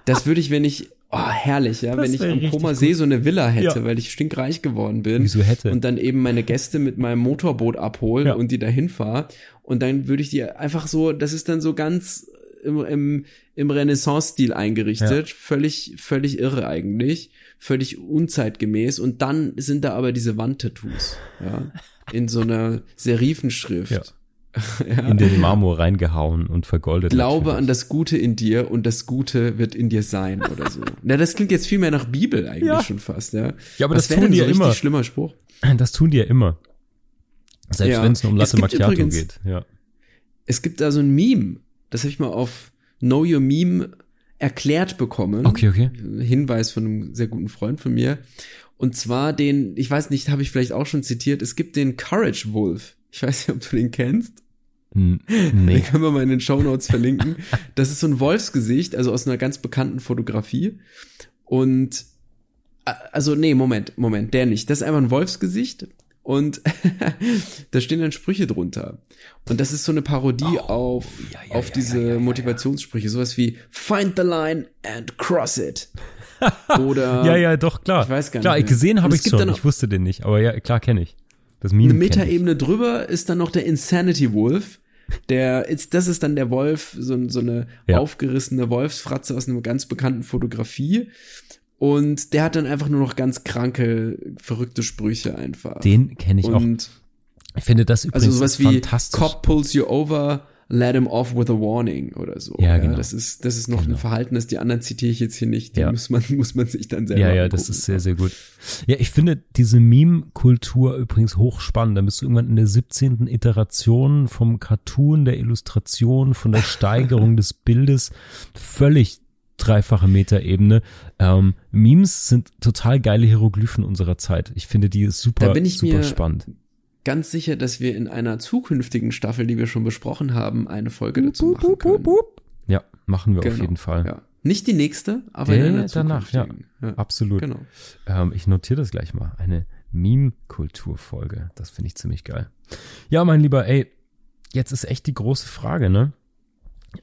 [SPEAKER 1] das würde ich, wenn ich Oh, herrlich, ja, das wenn ich am Koma See so eine Villa hätte, ja. weil ich stinkreich geworden bin.
[SPEAKER 2] Wieso hätte?
[SPEAKER 1] Und dann eben meine Gäste mit meinem Motorboot abhole ja. und die dahin fahre. Und dann würde ich die einfach so, das ist dann so ganz im, im, im Renaissance-Stil eingerichtet. Ja. Völlig, völlig irre eigentlich. Völlig unzeitgemäß. Und dann sind da aber diese Wandtattoos, ja. In so einer Serifenschrift. (laughs) Ja.
[SPEAKER 2] in den Marmor reingehauen und vergoldet.
[SPEAKER 1] Glaube natürlich. an das Gute in dir und das Gute wird in dir sein oder so. (laughs) Na, das klingt jetzt viel mehr nach Bibel eigentlich ja. schon fast, ja.
[SPEAKER 2] Ja, aber Was das tun die so ja immer.
[SPEAKER 1] schlimmer Spruch. (clears throat)
[SPEAKER 2] Das tun die ja immer. Selbst ja. wenn es nur um Latte Macchiato übrigens, geht, ja.
[SPEAKER 1] es gibt da so ein Meme, das habe ich mal auf Know Your Meme erklärt bekommen.
[SPEAKER 2] Okay, okay.
[SPEAKER 1] Hinweis von einem sehr guten Freund von mir. Und zwar den, ich weiß nicht, habe ich vielleicht auch schon zitiert, es gibt den Courage Wolf. Ich weiß nicht, ob du den kennst. (laughs) Den
[SPEAKER 2] Nee.
[SPEAKER 1] können wir mal in den Show Notes verlinken. Das ist so ein Wolfsgesicht, also aus einer ganz bekannten Fotografie. Und also nee, Moment, Moment, der nicht. Das ist einfach ein Wolfsgesicht und (laughs) da stehen dann Sprüche drunter. Und das ist so eine Parodie auf,
[SPEAKER 2] Oh, ja, ja,
[SPEAKER 1] auf
[SPEAKER 2] ja,
[SPEAKER 1] diese
[SPEAKER 2] ja, ja, ja, ja.
[SPEAKER 1] Motivationssprüche. Sowas wie Find the line and cross it. (laughs) Oder
[SPEAKER 2] Ja, ja, doch, klar.
[SPEAKER 1] Ich weiß gar
[SPEAKER 2] klar,
[SPEAKER 1] nicht mehr.
[SPEAKER 2] gesehen habe ich schon.
[SPEAKER 1] auch-
[SPEAKER 2] Ich wusste den nicht, aber ja, klar kenne ich. Das Meme
[SPEAKER 1] eine. Metaebene drüber ist dann noch der Insanity Wolf. Der ist, das ist dann der Wolf, so, so eine
[SPEAKER 2] Ja.
[SPEAKER 1] aufgerissene Wolfsfratze aus einer ganz bekannten Fotografie. Und der hat dann einfach nur noch ganz kranke, verrückte Sprüche einfach.
[SPEAKER 2] Den kenne ich auch.
[SPEAKER 1] Und
[SPEAKER 2] Ich finde das übrigens
[SPEAKER 1] also sowas wie
[SPEAKER 2] fantastisch.
[SPEAKER 1] Cop pulls you over, let him off with a warning oder so.
[SPEAKER 2] Ja, genau.
[SPEAKER 1] Das ist, das ist noch
[SPEAKER 2] Genau.
[SPEAKER 1] ein Verhalten, das die anderen zitiere ich jetzt hier nicht. Die
[SPEAKER 2] Ja.
[SPEAKER 1] muss man, (laughs) muss man sich dann selber
[SPEAKER 2] Ja, ja, das
[SPEAKER 1] angucken.
[SPEAKER 2] ist sehr, sehr gut. Ja, ich finde diese Meme-Kultur übrigens hochspannend. Da bist du irgendwann in der 17. Iteration vom Cartoon, der Illustration, von der Steigerung (laughs) des Bildes völlig dreifache Metaebene. Ähm, Memes sind total geile Hieroglyphen unserer Zeit. Ich finde die super,
[SPEAKER 1] Da bin ich
[SPEAKER 2] super
[SPEAKER 1] mir-
[SPEAKER 2] spannend.
[SPEAKER 1] Ganz sicher, dass wir in einer zukünftigen Staffel, die wir schon besprochen haben, eine Folge dazu machen können.
[SPEAKER 2] Ja, machen wir auf
[SPEAKER 1] Genau,
[SPEAKER 2] jeden Fall.
[SPEAKER 1] Ja. Nicht die nächste, aber
[SPEAKER 2] Der
[SPEAKER 1] in einer
[SPEAKER 2] danach, ja.
[SPEAKER 1] ja.
[SPEAKER 2] Absolut.
[SPEAKER 1] Genau.
[SPEAKER 2] Ähm, ich notiere das gleich mal. Eine Meme-Kulturfolge. Das finde ich ziemlich geil. Ja, mein Lieber, ey, jetzt ist echt die große Frage, ne?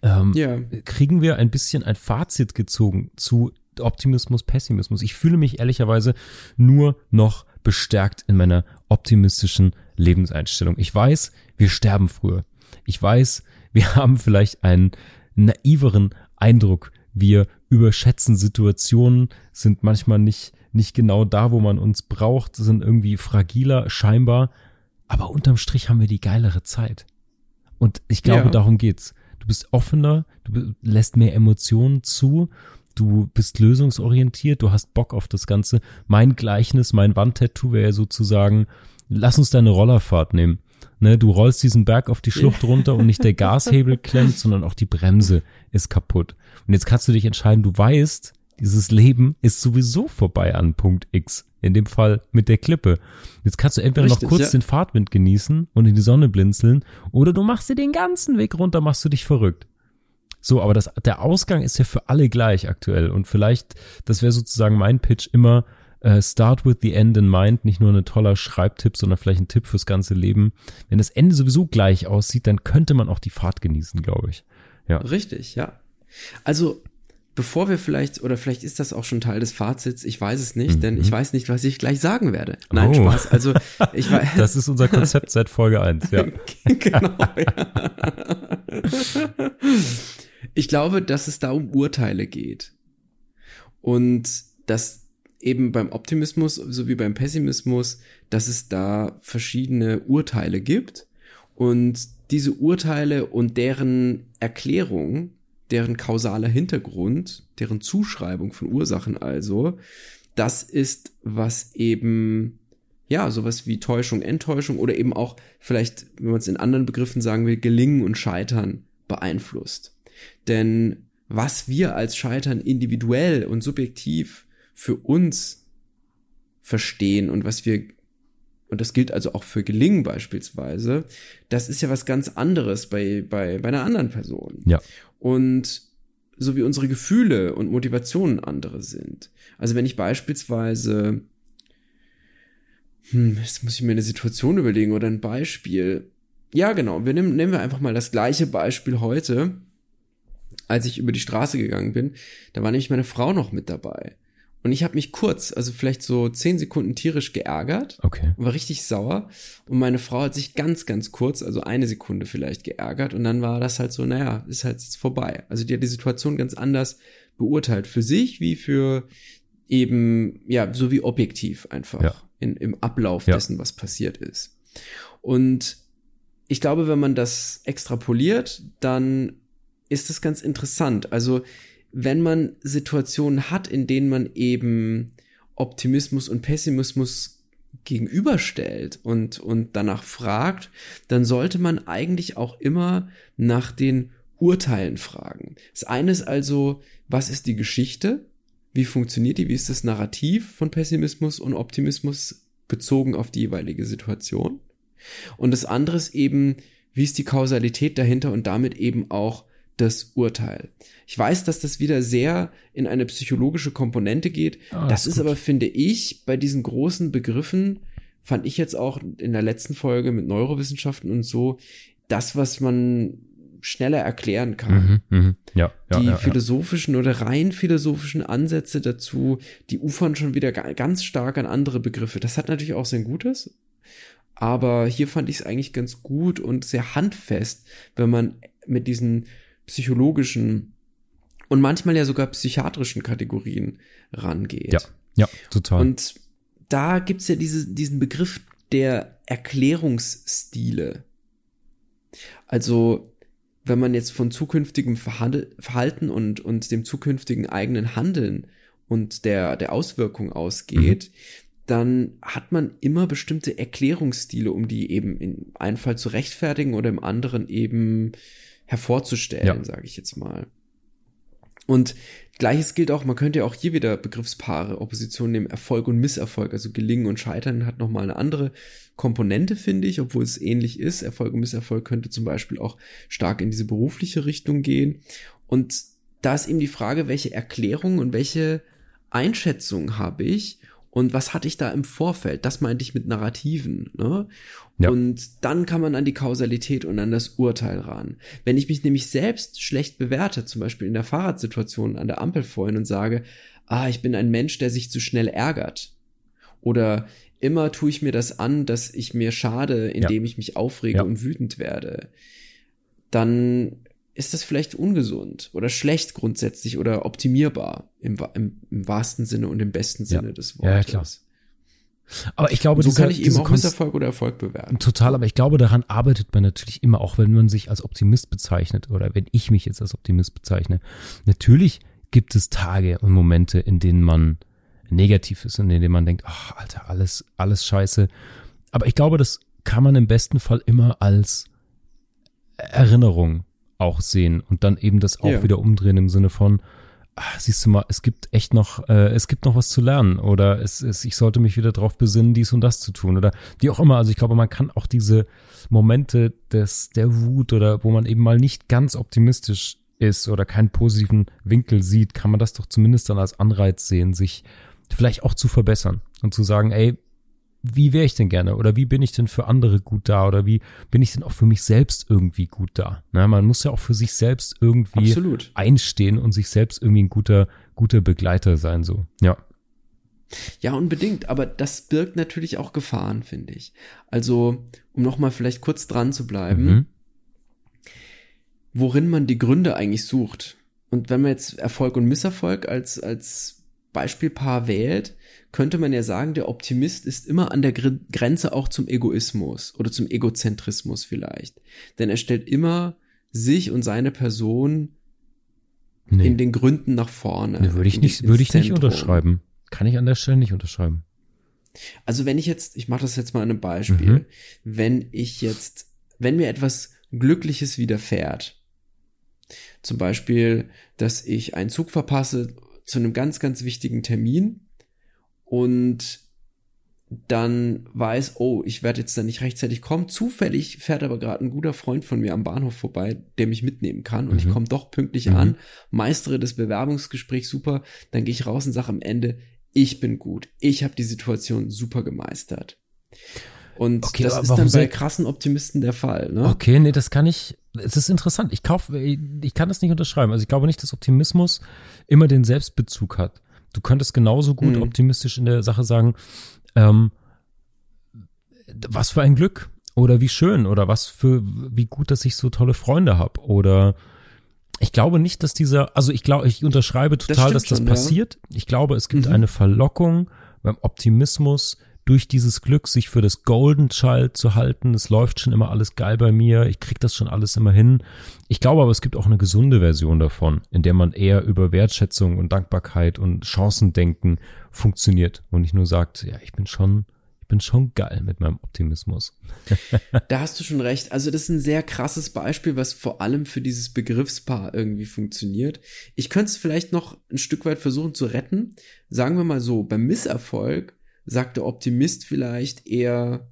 [SPEAKER 2] Ähm,
[SPEAKER 1] Ja.
[SPEAKER 2] Kriegen wir ein bisschen ein Fazit gezogen zu Optimismus, Pessimismus? Ich fühle mich ehrlicherweise nur noch bestärkt in meiner optimistischen Lebenseinstellung. Ich weiß, wir sterben früher. Ich weiß, wir (laughs) haben vielleicht einen naiveren Eindruck. Wir überschätzen Situationen, sind manchmal nicht, nicht genau da, wo man uns braucht, sind irgendwie fragiler, scheinbar. Aber unterm Strich haben wir die geilere Zeit. Und ich glaube,
[SPEAKER 1] Ja.
[SPEAKER 2] darum geht's. Du bist offener, du lässt mehr Emotionen zu, du bist lösungsorientiert, du hast Bock auf das Ganze. Mein Gleichnis, mein Wandtattoo wäre ja sozusagen, lass uns deine Rollerfahrt nehmen. Ne, du rollst diesen Berg auf die Schlucht runter und nicht der (laughs) Gashebel klemmt, sondern auch die Bremse ist kaputt. Und jetzt kannst du dich entscheiden, du weißt, dieses Leben ist sowieso vorbei an Punkt X. In dem Fall mit der Klippe. Jetzt kannst du entweder
[SPEAKER 1] Richtig,
[SPEAKER 2] noch kurz
[SPEAKER 1] ja.
[SPEAKER 2] den Fahrtwind genießen und in die Sonne blinzeln oder du machst dir den ganzen Weg runter, machst du dich verrückt. So, aber das, der Ausgang ist ja für alle gleich aktuell und vielleicht, das wäre sozusagen mein Pitch immer, äh, start with the end in mind, nicht nur ein toller Schreibtipp, sondern vielleicht ein Tipp fürs ganze Leben. Wenn das Ende sowieso gleich aussieht, dann könnte man auch die Fahrt genießen, glaube ich. Ja.
[SPEAKER 1] Richtig, ja. Also, bevor wir vielleicht, oder vielleicht ist das auch schon Teil des Fazits, ich weiß es nicht, denn ich weiß nicht, was ich gleich sagen werde. Nein,
[SPEAKER 2] Mhm. Oh.
[SPEAKER 1] Spaß. Also, (laughs) ich weiß.
[SPEAKER 2] Das ist unser Konzept seit Folge 1, ja. (laughs)
[SPEAKER 1] genau. Ja. (laughs) Ich glaube, dass es da um Urteile geht. Und dass eben beim Optimismus sowie beim Pessimismus, dass es da verschiedene Urteile gibt. Und diese Urteile und deren Erklärung, deren kausaler Hintergrund, deren Zuschreibung von Ursachen also, das ist, was eben ja, sowas wie Täuschung, Enttäuschung oder eben auch vielleicht, wenn man es in anderen Begriffen sagen will, Gelingen und Scheitern beeinflusst. Denn was wir als Scheitern individuell und subjektiv für uns verstehen und was wir, und das gilt also auch für Gelingen beispielsweise, das ist ja was ganz anderes bei, bei, bei einer anderen Person.
[SPEAKER 2] Ja.
[SPEAKER 1] Und so wie unsere Gefühle und Motivationen andere sind. Also wenn ich beispielsweise hm, jetzt muss ich mir eine Situation überlegen oder ein Beispiel. Ja, genau. Wir nehmen, nehmen wir einfach mal das gleiche Beispiel heute, als ich über die Straße gegangen bin. Da war nämlich meine Frau noch mit dabei. Und ich habe mich kurz, also vielleicht so zehn Sekunden tierisch geärgert
[SPEAKER 2] Okay.
[SPEAKER 1] und war richtig sauer. Und meine Frau hat sich ganz, ganz kurz, also eine Sekunde vielleicht geärgert. Und dann war das halt so, naja, ist halt jetzt vorbei. Also die hat die Situation ganz anders beurteilt. Für sich wie für eben, ja, so wie objektiv einfach
[SPEAKER 2] Ja.
[SPEAKER 1] in, im Ablauf
[SPEAKER 2] Ja.
[SPEAKER 1] dessen, was passiert ist. Und ich glaube, wenn man das extrapoliert, dann ist das ganz interessant. Also, wenn man Situationen hat, in denen man eben Optimismus und Pessimismus gegenüberstellt und, und danach fragt, dann sollte man eigentlich auch immer nach den Urteilen fragen. Das eine ist also, was ist die Geschichte? Wie funktioniert die? Wie ist das Narrativ von Pessimismus und Optimismus bezogen auf die jeweilige Situation? Und das andere ist eben, wie ist die Kausalität dahinter und damit eben auch das Urteil. Ich weiß, dass das wieder sehr in eine psychologische Komponente geht. Ah, das ist, ist aber, finde ich, bei diesen großen Begriffen, fand ich jetzt auch in der letzten Folge mit Neurowissenschaften und so, das, was man schneller erklären kann.
[SPEAKER 2] Mhm, mh. ja,
[SPEAKER 1] ja,
[SPEAKER 2] die
[SPEAKER 1] ja, philosophischen oder rein philosophischen Ansätze dazu, die ufern schon wieder ganz stark an andere Begriffe. Das hat natürlich auch sein Gutes, aber hier fand ich es eigentlich ganz gut und sehr handfest, wenn man mit diesen psychologischen und manchmal ja sogar psychiatrischen Kategorien rangeht.
[SPEAKER 2] Ja, ja, total.
[SPEAKER 1] Und da gibt's ja diese, diesen Begriff der Erklärungsstile. Also, wenn man jetzt von zukünftigem Verhalten und, und dem zukünftigen eigenen Handeln und der, der Auswirkung ausgeht, mhm. dann hat man immer bestimmte Erklärungsstile, um die eben in einem Fall zu rechtfertigen oder im anderen eben hervorzustellen, ja. sage ich jetzt mal. Und gleiches gilt auch, man könnte ja auch hier wieder Begriffspaare, Opposition nehmen, Erfolg und Misserfolg, also Gelingen und Scheitern hat nochmal eine andere Komponente, finde ich, obwohl es ähnlich ist. Erfolg und Misserfolg könnte zum Beispiel auch stark in diese berufliche Richtung gehen. Und da ist eben die Frage, welche Erklärung und welche Einschätzung habe ich und was hatte ich da im Vorfeld? Das meinte ich mit Narrativen. Ne? Ja. Und dann kann man an die Kausalität und an das Urteil ran. Wenn ich mich nämlich selbst schlecht bewerte, zum Beispiel in der Fahrradsituation an der Ampel vorhin und sage, ah, ich bin ein Mensch, der sich zu schnell ärgert. Oder immer tue ich mir das an, dass ich mir schade, indem ja. ich mich aufrege ja. und wütend werde. Dann ist das vielleicht ungesund oder schlecht grundsätzlich oder optimierbar im, im, im wahrsten Sinne und im besten Sinne
[SPEAKER 2] ja.
[SPEAKER 1] des Wortes.
[SPEAKER 2] Ja, klar. Aber ich glaube,
[SPEAKER 1] so dieser, kann ich eben auch Misserfolg oder Erfolg bewerten.
[SPEAKER 2] Total, aber ich glaube, daran arbeitet man natürlich immer, auch wenn man sich als Optimist bezeichnet oder wenn ich mich jetzt als Optimist bezeichne. Natürlich gibt es Tage und Momente, in denen man negativ ist und in denen man denkt, ach, Alter, alles, alles scheiße. Aber ich glaube, das kann man im besten Fall immer als Erinnerung auch sehen und dann eben das auch ja. wieder umdrehen im Sinne von, ach, siehst du mal, es gibt echt noch, äh, es gibt noch was zu lernen oder es, es, ich sollte mich wieder darauf besinnen, dies und das zu tun oder wie auch immer. Also ich glaube, man kann auch diese Momente des, der Wut oder wo man eben mal nicht ganz optimistisch ist oder keinen positiven Winkel sieht, kann man das doch zumindest dann als Anreiz sehen, sich vielleicht auch zu verbessern und zu sagen, ey, wie wäre ich denn gerne oder wie bin ich denn für andere gut da oder wie bin ich denn auch für mich selbst irgendwie gut da? Na, man muss ja auch für sich selbst irgendwie
[SPEAKER 1] Absolut.
[SPEAKER 2] einstehen und sich selbst irgendwie ein guter, guter Begleiter sein, so. Ja.
[SPEAKER 1] Ja, unbedingt, aber das birgt natürlich auch Gefahren, finde ich. Also, um nochmal vielleicht kurz dran zu bleiben, mhm. worin man die Gründe eigentlich sucht. Und wenn man jetzt Erfolg und Misserfolg als, als Beispielpaar wählt, könnte man ja sagen, der Optimist ist immer an der Grenze auch zum Egoismus oder zum Egozentrismus vielleicht. Denn er stellt immer sich und seine Person nee. in den Gründen nach vorne.
[SPEAKER 2] Nee, würde ich nicht, würde ich nicht unterschreiben. Kann ich an der Stelle nicht unterschreiben.
[SPEAKER 1] Also wenn ich jetzt, ich mache das jetzt mal an einem Beispiel, mhm. wenn ich jetzt, wenn mir etwas Glückliches widerfährt, zum Beispiel, dass ich einen Zug verpasse zu einem ganz, ganz wichtigen Termin und dann weiß, oh, ich werde jetzt da nicht rechtzeitig kommen. Zufällig fährt aber gerade ein guter Freund von mir am Bahnhof vorbei, der mich mitnehmen kann und mhm. ich komme doch pünktlich mhm. an, meistere das Bewerbungsgespräch super, dann gehe ich raus und sage am Ende, ich bin gut, ich habe die Situation super gemeistert. Und okay, das ist dann bei krassen Optimisten der Fall. Ne?
[SPEAKER 2] Okay, nee, das kann ich. Es ist interessant. Ich kaufe, ich kann das nicht unterschreiben. Also ich glaube nicht, dass Optimismus immer den Selbstbezug hat. Du könntest genauso gut mhm. optimistisch in der Sache sagen, ähm, was für ein Glück oder wie schön oder was für wie gut, dass ich so tolle Freunde habe oder ich glaube nicht, dass dieser, also ich glaube, ich unterschreibe total, das dass das schon, passiert. Ja. Ich glaube, es gibt mhm. eine Verlockung beim Optimismus, durch dieses Glück, sich für das Golden Child zu halten. Es läuft schon immer alles geil bei mir. Ich krieg das schon alles immer hin. Ich glaube aber, es gibt auch eine gesunde Version davon, in der man eher über Wertschätzung und Dankbarkeit und Chancendenken funktioniert und nicht nur sagt, ja, ich bin schon, bin schon geil mit meinem Optimismus.
[SPEAKER 1] da hast du schon recht. Also das ist ein sehr krasses Beispiel, was vor allem für dieses Begriffspaar irgendwie funktioniert. Ich könnte es vielleicht noch ein Stück weit versuchen zu retten. Sagen wir mal so, beim Misserfolg sagt der Optimist vielleicht eher,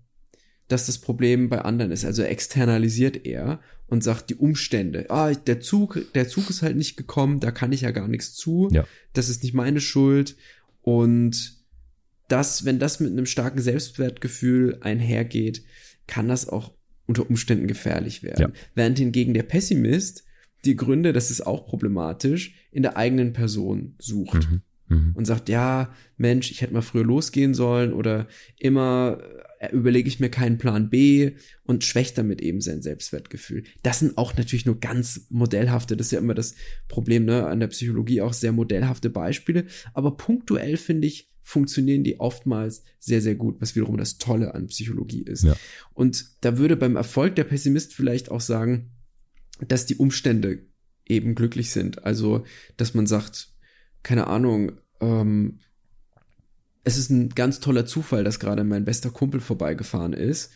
[SPEAKER 1] dass das Problem bei anderen ist. Also er externalisiert er und sagt die Umstände. Ah, der Zug, der Zug ist halt nicht gekommen, da kann ich ja gar nichts zu.
[SPEAKER 2] Ja.
[SPEAKER 1] Das ist nicht meine Schuld. Und das, wenn das mit einem starken Selbstwertgefühl einhergeht, kann das auch unter Umständen gefährlich werden.
[SPEAKER 2] Ja.
[SPEAKER 1] Während hingegen der Pessimist die Gründe, das ist auch problematisch, in der eigenen Person sucht.
[SPEAKER 2] Mhm. Mhm.
[SPEAKER 1] Und sagt, ja, Mensch, ich hätte mal früher losgehen sollen oder immer äh, überlege ich mir keinen Plan B und schwächt damit eben sein Selbstwertgefühl. Das sind auch natürlich nur ganz modellhafte, das ist ja immer das Problem ne, an der Psychologie, auch sehr modellhafte Beispiele. Aber punktuell finde ich, funktionieren die oftmals sehr, sehr gut, was wiederum das Tolle an Psychologie ist.
[SPEAKER 2] Ja.
[SPEAKER 1] Und da würde beim Erfolg der Pessimist vielleicht auch sagen, dass die Umstände eben glücklich sind. Also, dass man sagt, keine Ahnung, ähm, es ist ein ganz toller Zufall, dass gerade mein bester Kumpel vorbeigefahren ist.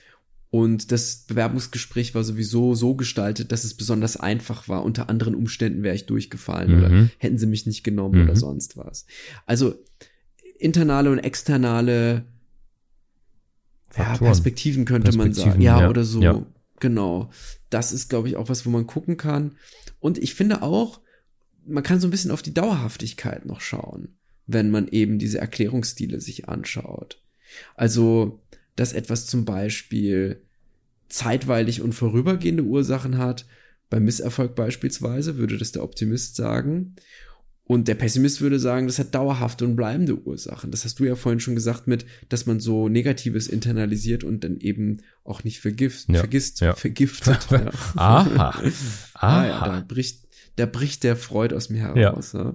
[SPEAKER 1] Und das Bewerbungsgespräch war sowieso so gestaltet, dass es besonders einfach war. Unter anderen Umständen wäre ich durchgefallen
[SPEAKER 2] Mhm.
[SPEAKER 1] oder hätten sie mich nicht genommen
[SPEAKER 2] Mhm.
[SPEAKER 1] oder sonst was. Also internale und externe ja. Perspektiven könnte man sagen.
[SPEAKER 2] Perspektiven,
[SPEAKER 1] Ja,
[SPEAKER 2] ja.
[SPEAKER 1] oder so.
[SPEAKER 2] Ja.
[SPEAKER 1] Genau. Das ist, glaube ich, auch was, wo man gucken kann. Und ich finde auch, man kann so ein bisschen auf die Dauerhaftigkeit noch schauen, wenn man eben diese Erklärungsstile sich anschaut. Also, dass etwas zum Beispiel zeitweilig und vorübergehende Ursachen hat, beim Misserfolg beispielsweise, würde das der Optimist sagen. Und der Pessimist würde sagen, das hat dauerhafte und bleibende Ursachen. Das hast du ja vorhin schon gesagt mit, dass man so Negatives internalisiert und dann eben auch nicht vergift,
[SPEAKER 2] Ja,
[SPEAKER 1] vergisst,
[SPEAKER 2] ja.
[SPEAKER 1] vergiftet. ja. (laughs)
[SPEAKER 2] Aha. (laughs)
[SPEAKER 1] Ah, ja, da
[SPEAKER 2] Aha.
[SPEAKER 1] bricht, da bricht der Freud aus mir heraus. Ja.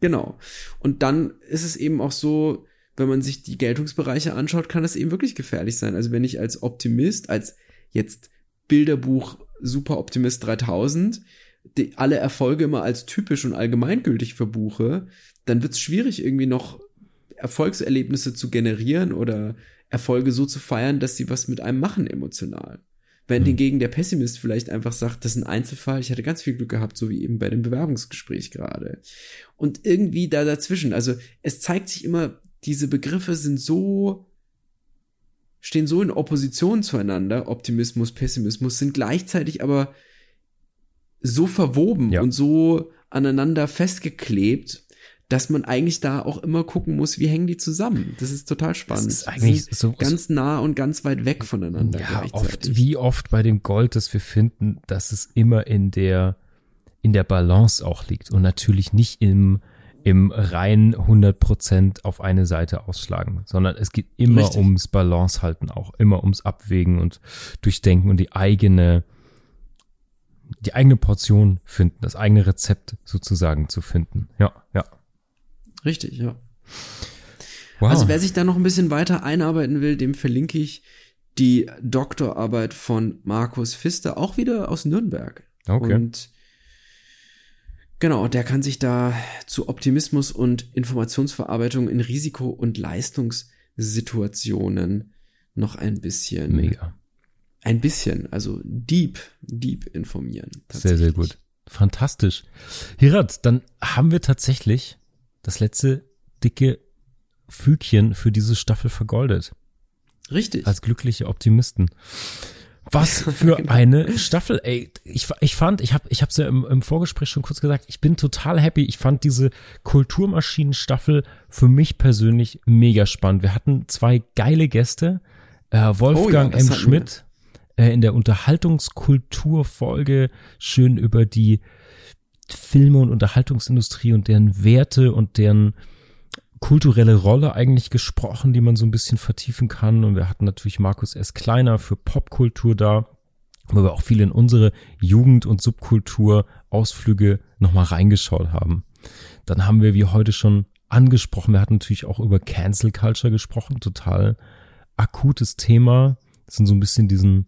[SPEAKER 1] Genau. Und dann ist es eben auch so, wenn man sich die Geltungsbereiche anschaut, kann das eben wirklich gefährlich sein. Also wenn ich als Optimist, als jetzt Bilderbuch Super Optimist 3000 die, alle Erfolge immer als typisch und allgemeingültig verbuche, dann wird es schwierig irgendwie noch Erfolgserlebnisse zu generieren oder Erfolge so zu feiern, dass sie was mit einem machen emotional. Wenn
[SPEAKER 2] Hm.
[SPEAKER 1] hingegen der Pessimist vielleicht einfach sagt, das ist ein Einzelfall, ich hatte ganz viel Glück gehabt, so wie eben bei dem Bewerbungsgespräch gerade. Und irgendwie da dazwischen, also es zeigt sich immer, diese Begriffe sind so, stehen so in Opposition zueinander, Optimismus, Pessimismus, sind gleichzeitig aber so verwoben
[SPEAKER 2] Ja.
[SPEAKER 1] und so aneinander festgeklebt, dass man eigentlich da auch immer gucken muss, wie hängen die zusammen. Das ist total spannend.
[SPEAKER 2] ist eigentlich
[SPEAKER 1] sind
[SPEAKER 2] so-
[SPEAKER 1] ganz nah und ganz weit weg voneinander
[SPEAKER 2] Ja, oft, wie oft bei dem Gold, das wir finden, dass es immer in der, in der Balance auch liegt und natürlich nicht im, im rein 100% auf eine Seite ausschlagen, sondern es geht immer
[SPEAKER 1] Richtig.
[SPEAKER 2] ums Balance halten auch, immer ums Abwägen und Durchdenken und die eigene, die eigene Portion finden, das eigene Rezept sozusagen zu finden. Ja, ja.
[SPEAKER 1] Richtig, ja.
[SPEAKER 2] Wow.
[SPEAKER 1] Also wer sich da noch ein bisschen weiter einarbeiten will, dem verlinke ich die Doktorarbeit von Markus Pfister, auch wieder aus Nürnberg.
[SPEAKER 2] Okay.
[SPEAKER 1] Und genau, der kann sich da zu Optimismus und Informationsverarbeitung in Risiko- und Leistungssituationen noch ein bisschen,
[SPEAKER 2] Mega.
[SPEAKER 1] ein bisschen, also deep, deep informieren.
[SPEAKER 2] Sehr, sehr gut. Fantastisch. Hirat, dann haben wir tatsächlich das letzte dicke Fügchen für diese Staffel vergoldet.
[SPEAKER 1] Richtig.
[SPEAKER 2] Als glückliche Optimisten. Was (laughs) für
[SPEAKER 1] Genau.
[SPEAKER 2] eine Staffel, ey. Ich, ich fand, ich habe ich hab's ja im, im Vorgespräch schon kurz gesagt, ich bin total happy. Ich fand diese Kulturmaschinen-Staffel für mich persönlich mega spannend. Wir hatten zwei geile Gäste. Äh, Wolfgang
[SPEAKER 1] Oh das
[SPEAKER 2] M. Schmidt äh, in der Unterhaltungskulturfolge schön über die Filme und Unterhaltungsindustrie und deren Werte und deren kulturelle Rolle eigentlich gesprochen, die man so ein bisschen vertiefen kann. Und wir hatten natürlich Markus S. Kleiner für Popkultur da, wo wir auch viel in unsere Jugend- und Subkultur-Ausflüge nochmal reingeschaut haben. Dann haben wir, wie heute schon angesprochen, wir hatten natürlich auch über Cancel Culture gesprochen, total akutes Thema. Das sind so ein bisschen diesen,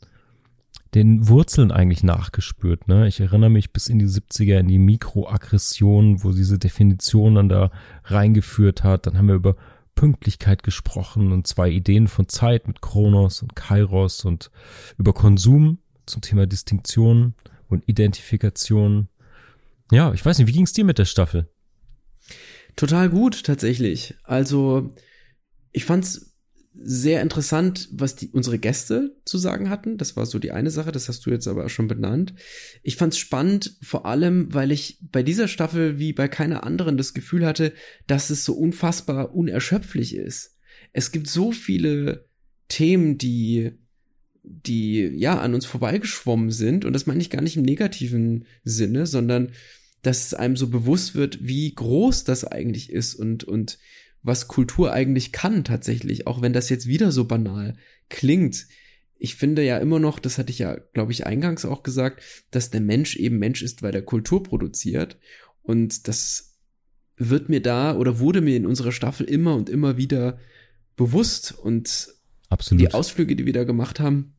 [SPEAKER 2] den Wurzeln eigentlich nachgespürt. Ne? Ich erinnere mich bis in die 70er in die Mikroaggression, wo diese Definition dann da reingeführt hat. Dann haben wir über Pünktlichkeit gesprochen und zwei Ideen von Zeit mit Kronos und Kairos und über Konsum zum Thema Distinktion und Identifikation. Ja, ich weiß nicht, wie ging es dir mit der Staffel?
[SPEAKER 1] Total gut, tatsächlich. Also, ich fand's sehr interessant, was die, unsere Gäste zu sagen hatten. Das war so die eine Sache, das hast du jetzt aber auch schon benannt. Ich fand's spannend, vor allem, weil ich bei dieser Staffel wie bei keiner anderen das Gefühl hatte, dass es so unfassbar unerschöpflich ist. Es gibt so viele Themen, die die ja an uns vorbeigeschwommen sind und das meine ich gar nicht im negativen Sinne, sondern dass es einem so bewusst wird, wie groß das eigentlich ist und und was Kultur eigentlich kann tatsächlich, auch wenn das jetzt wieder so banal klingt. Ich finde ja immer noch, das hatte ich ja, glaube ich, eingangs auch gesagt, dass der Mensch eben Mensch ist, weil er Kultur produziert. Und das wird mir da oder wurde mir in unserer Staffel immer und immer wieder bewusst. Und
[SPEAKER 2] Absolut.
[SPEAKER 1] die Ausflüge, die wir da gemacht haben,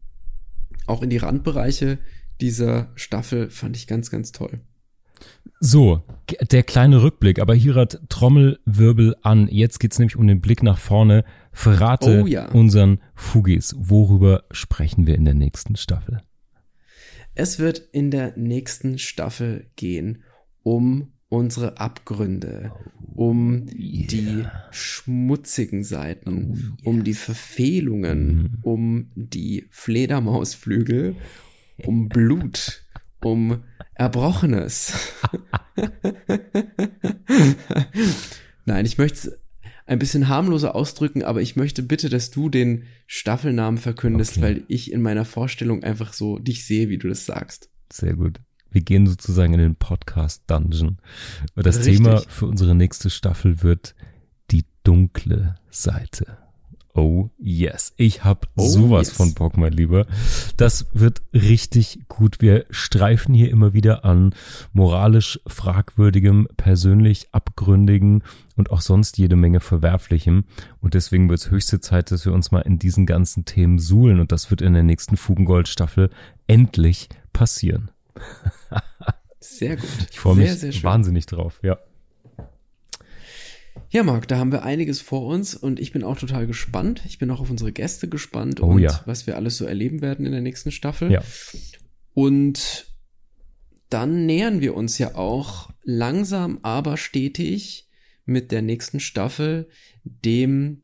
[SPEAKER 1] auch in die Randbereiche dieser Staffel, fand ich ganz, ganz toll.
[SPEAKER 2] So, der kleine Rückblick, aber hier hat Trommelwirbel an. Jetzt geht's nämlich um den Blick nach vorne. Verrate
[SPEAKER 1] Oh ja.
[SPEAKER 2] unseren Fugis, worüber sprechen wir in der nächsten Staffel?
[SPEAKER 1] Es wird in der nächsten Staffel gehen um unsere Abgründe, um die schmutzigen Seiten, um die Verfehlungen, um die Fledermausflügel, um Blut, um Erbrochenes. (laughs) Nein, ich möchte es ein bisschen harmloser ausdrücken, aber ich möchte bitte, dass du den Staffelnamen verkündest,
[SPEAKER 2] Okay.
[SPEAKER 1] weil ich in meiner Vorstellung einfach so dich sehe, wie du das sagst.
[SPEAKER 2] Sehr gut. Wir gehen sozusagen in den Podcast Dungeon. Das
[SPEAKER 1] Richtig.
[SPEAKER 2] Thema für unsere nächste Staffel wird die dunkle Seite. Oh yes, ich hab
[SPEAKER 1] Oh
[SPEAKER 2] sowas
[SPEAKER 1] yes.
[SPEAKER 2] von Bock, mein Lieber. Das wird richtig gut. Wir streifen hier immer wieder an moralisch fragwürdigem, persönlich abgründigen und auch sonst jede Menge verwerflichem. Und deswegen wird es höchste Zeit, dass wir uns mal in diesen ganzen Themen suhlen. Und das wird in der nächsten Fugengold-Staffel endlich passieren.
[SPEAKER 1] Sehr gut.
[SPEAKER 2] Ich freue
[SPEAKER 1] sehr,
[SPEAKER 2] mich
[SPEAKER 1] sehr schön.
[SPEAKER 2] wahnsinnig drauf, ja.
[SPEAKER 1] Ja, Marc, da haben wir einiges vor uns und ich bin auch total gespannt. Ich bin auch auf unsere Gäste gespannt
[SPEAKER 2] Oh
[SPEAKER 1] und
[SPEAKER 2] ja.
[SPEAKER 1] was wir alles so erleben werden in der nächsten Staffel.
[SPEAKER 2] Ja.
[SPEAKER 1] Und dann nähern wir uns ja auch langsam, aber stetig mit der nächsten Staffel dem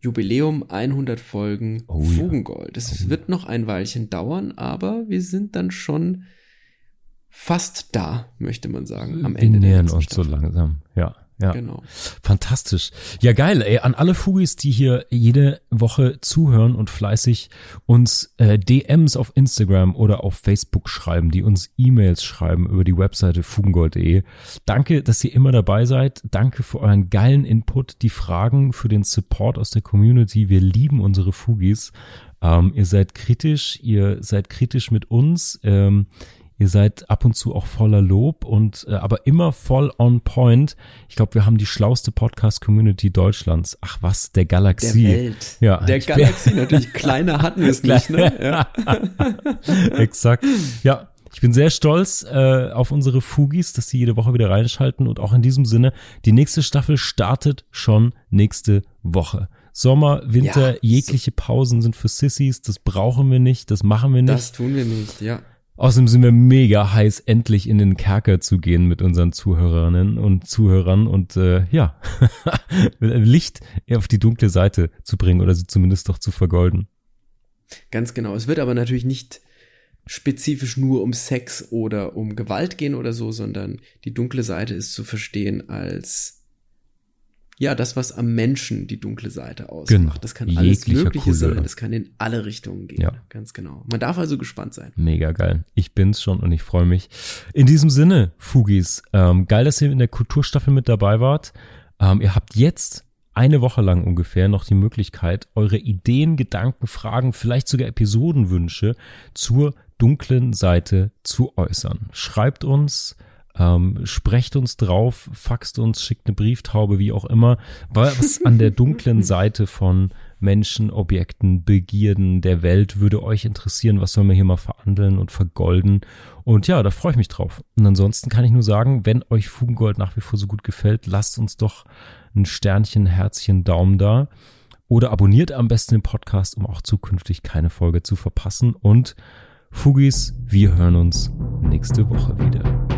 [SPEAKER 1] Jubiläum 100 Folgen
[SPEAKER 2] Oh ja.
[SPEAKER 1] Fugengold. Es wird noch ein Weilchen dauern, aber wir sind dann schon fast da, möchte man sagen, am
[SPEAKER 2] wir
[SPEAKER 1] Ende der
[SPEAKER 2] nähern
[SPEAKER 1] nächsten
[SPEAKER 2] uns so
[SPEAKER 1] Staffel.
[SPEAKER 2] langsam, ja. Ja,
[SPEAKER 1] Genau.
[SPEAKER 2] fantastisch. Ja, geil, ey, an alle Fugis, die hier jede Woche zuhören und fleißig uns äh, DMs auf Instagram oder auf Facebook schreiben, die uns E-Mails schreiben über die Webseite fugengold.de. Danke, dass ihr immer dabei seid. Danke für euren geilen Input, die Fragen, für den Support aus der Community. Wir lieben unsere Fugis. Ähm, ihr seid kritisch, ihr seid kritisch mit uns. Ähm, Ihr seid ab und zu auch voller Lob und äh, aber immer voll on point. Ich glaube, wir haben die schlauste Podcast-Community Deutschlands. Ach was, der
[SPEAKER 1] Der
[SPEAKER 2] Galaxie.
[SPEAKER 1] Welt.
[SPEAKER 2] Ja,
[SPEAKER 1] Der Galaxie (laughs) natürlich. Kleiner hatten wir es nicht, ne? (laughs) Ja.
[SPEAKER 2] Exakt. Ja, ich bin sehr stolz äh, auf unsere Fugis, dass sie jede Woche wieder reinschalten und auch in diesem Sinne, die nächste Staffel startet schon nächste Woche. Sommer, Winter,
[SPEAKER 1] Ja,
[SPEAKER 2] jegliche Pausen sind für Sissies, das brauchen wir nicht, das machen wir nicht.
[SPEAKER 1] Das tun wir nicht, ja.
[SPEAKER 2] Außerdem sind wir mega heiß, endlich in den Kerker zu gehen mit unseren Zuhörerinnen und Zuhörern und äh, ja, (laughs) Licht auf die dunkle Seite zu bringen oder sie zumindest doch zu vergolden.
[SPEAKER 1] Ganz genau. Es wird aber natürlich nicht spezifisch nur um Sex oder um Gewalt gehen oder so, sondern die dunkle Seite ist zu verstehen als ja, das, was am Menschen die dunkle Seite ausmacht.
[SPEAKER 2] Genau.
[SPEAKER 1] Das kann alles
[SPEAKER 2] Jeglicher
[SPEAKER 1] Mögliche
[SPEAKER 2] Couleur.
[SPEAKER 1] sein, das kann in alle Richtungen gehen.
[SPEAKER 2] Ja.
[SPEAKER 1] Ganz genau. Man darf also gespannt sein.
[SPEAKER 2] Mega geil. Ich bin's schon und ich freue mich. In diesem Sinne, Fugis, ähm, geil, dass ihr in der Kulturstaffel mit dabei wart. Ähm, ihr habt jetzt eine Woche lang ungefähr noch die Möglichkeit, eure Ideen, Gedanken, Fragen, vielleicht sogar Episodenwünsche zur dunklen Seite zu äußern. Schreibt uns, ähm, sprecht uns drauf, faxt uns, schickt eine Brieftaube, wie auch immer, was an der dunklen (laughs) Seite von Menschen, Objekten, Begierden der Welt würde euch interessieren, was sollen wir hier mal verhandeln und vergolden. Und ja, da freue ich mich drauf. Und ansonsten kann ich nur sagen, wenn euch Fugengold nach wie vor so gut gefällt, lasst uns doch ein Sternchen, Herzchen, Daumen da. Oder abonniert am besten den Podcast, um auch zukünftig keine Folge zu verpassen. Und Fugis, wir hören uns nächste Woche wieder.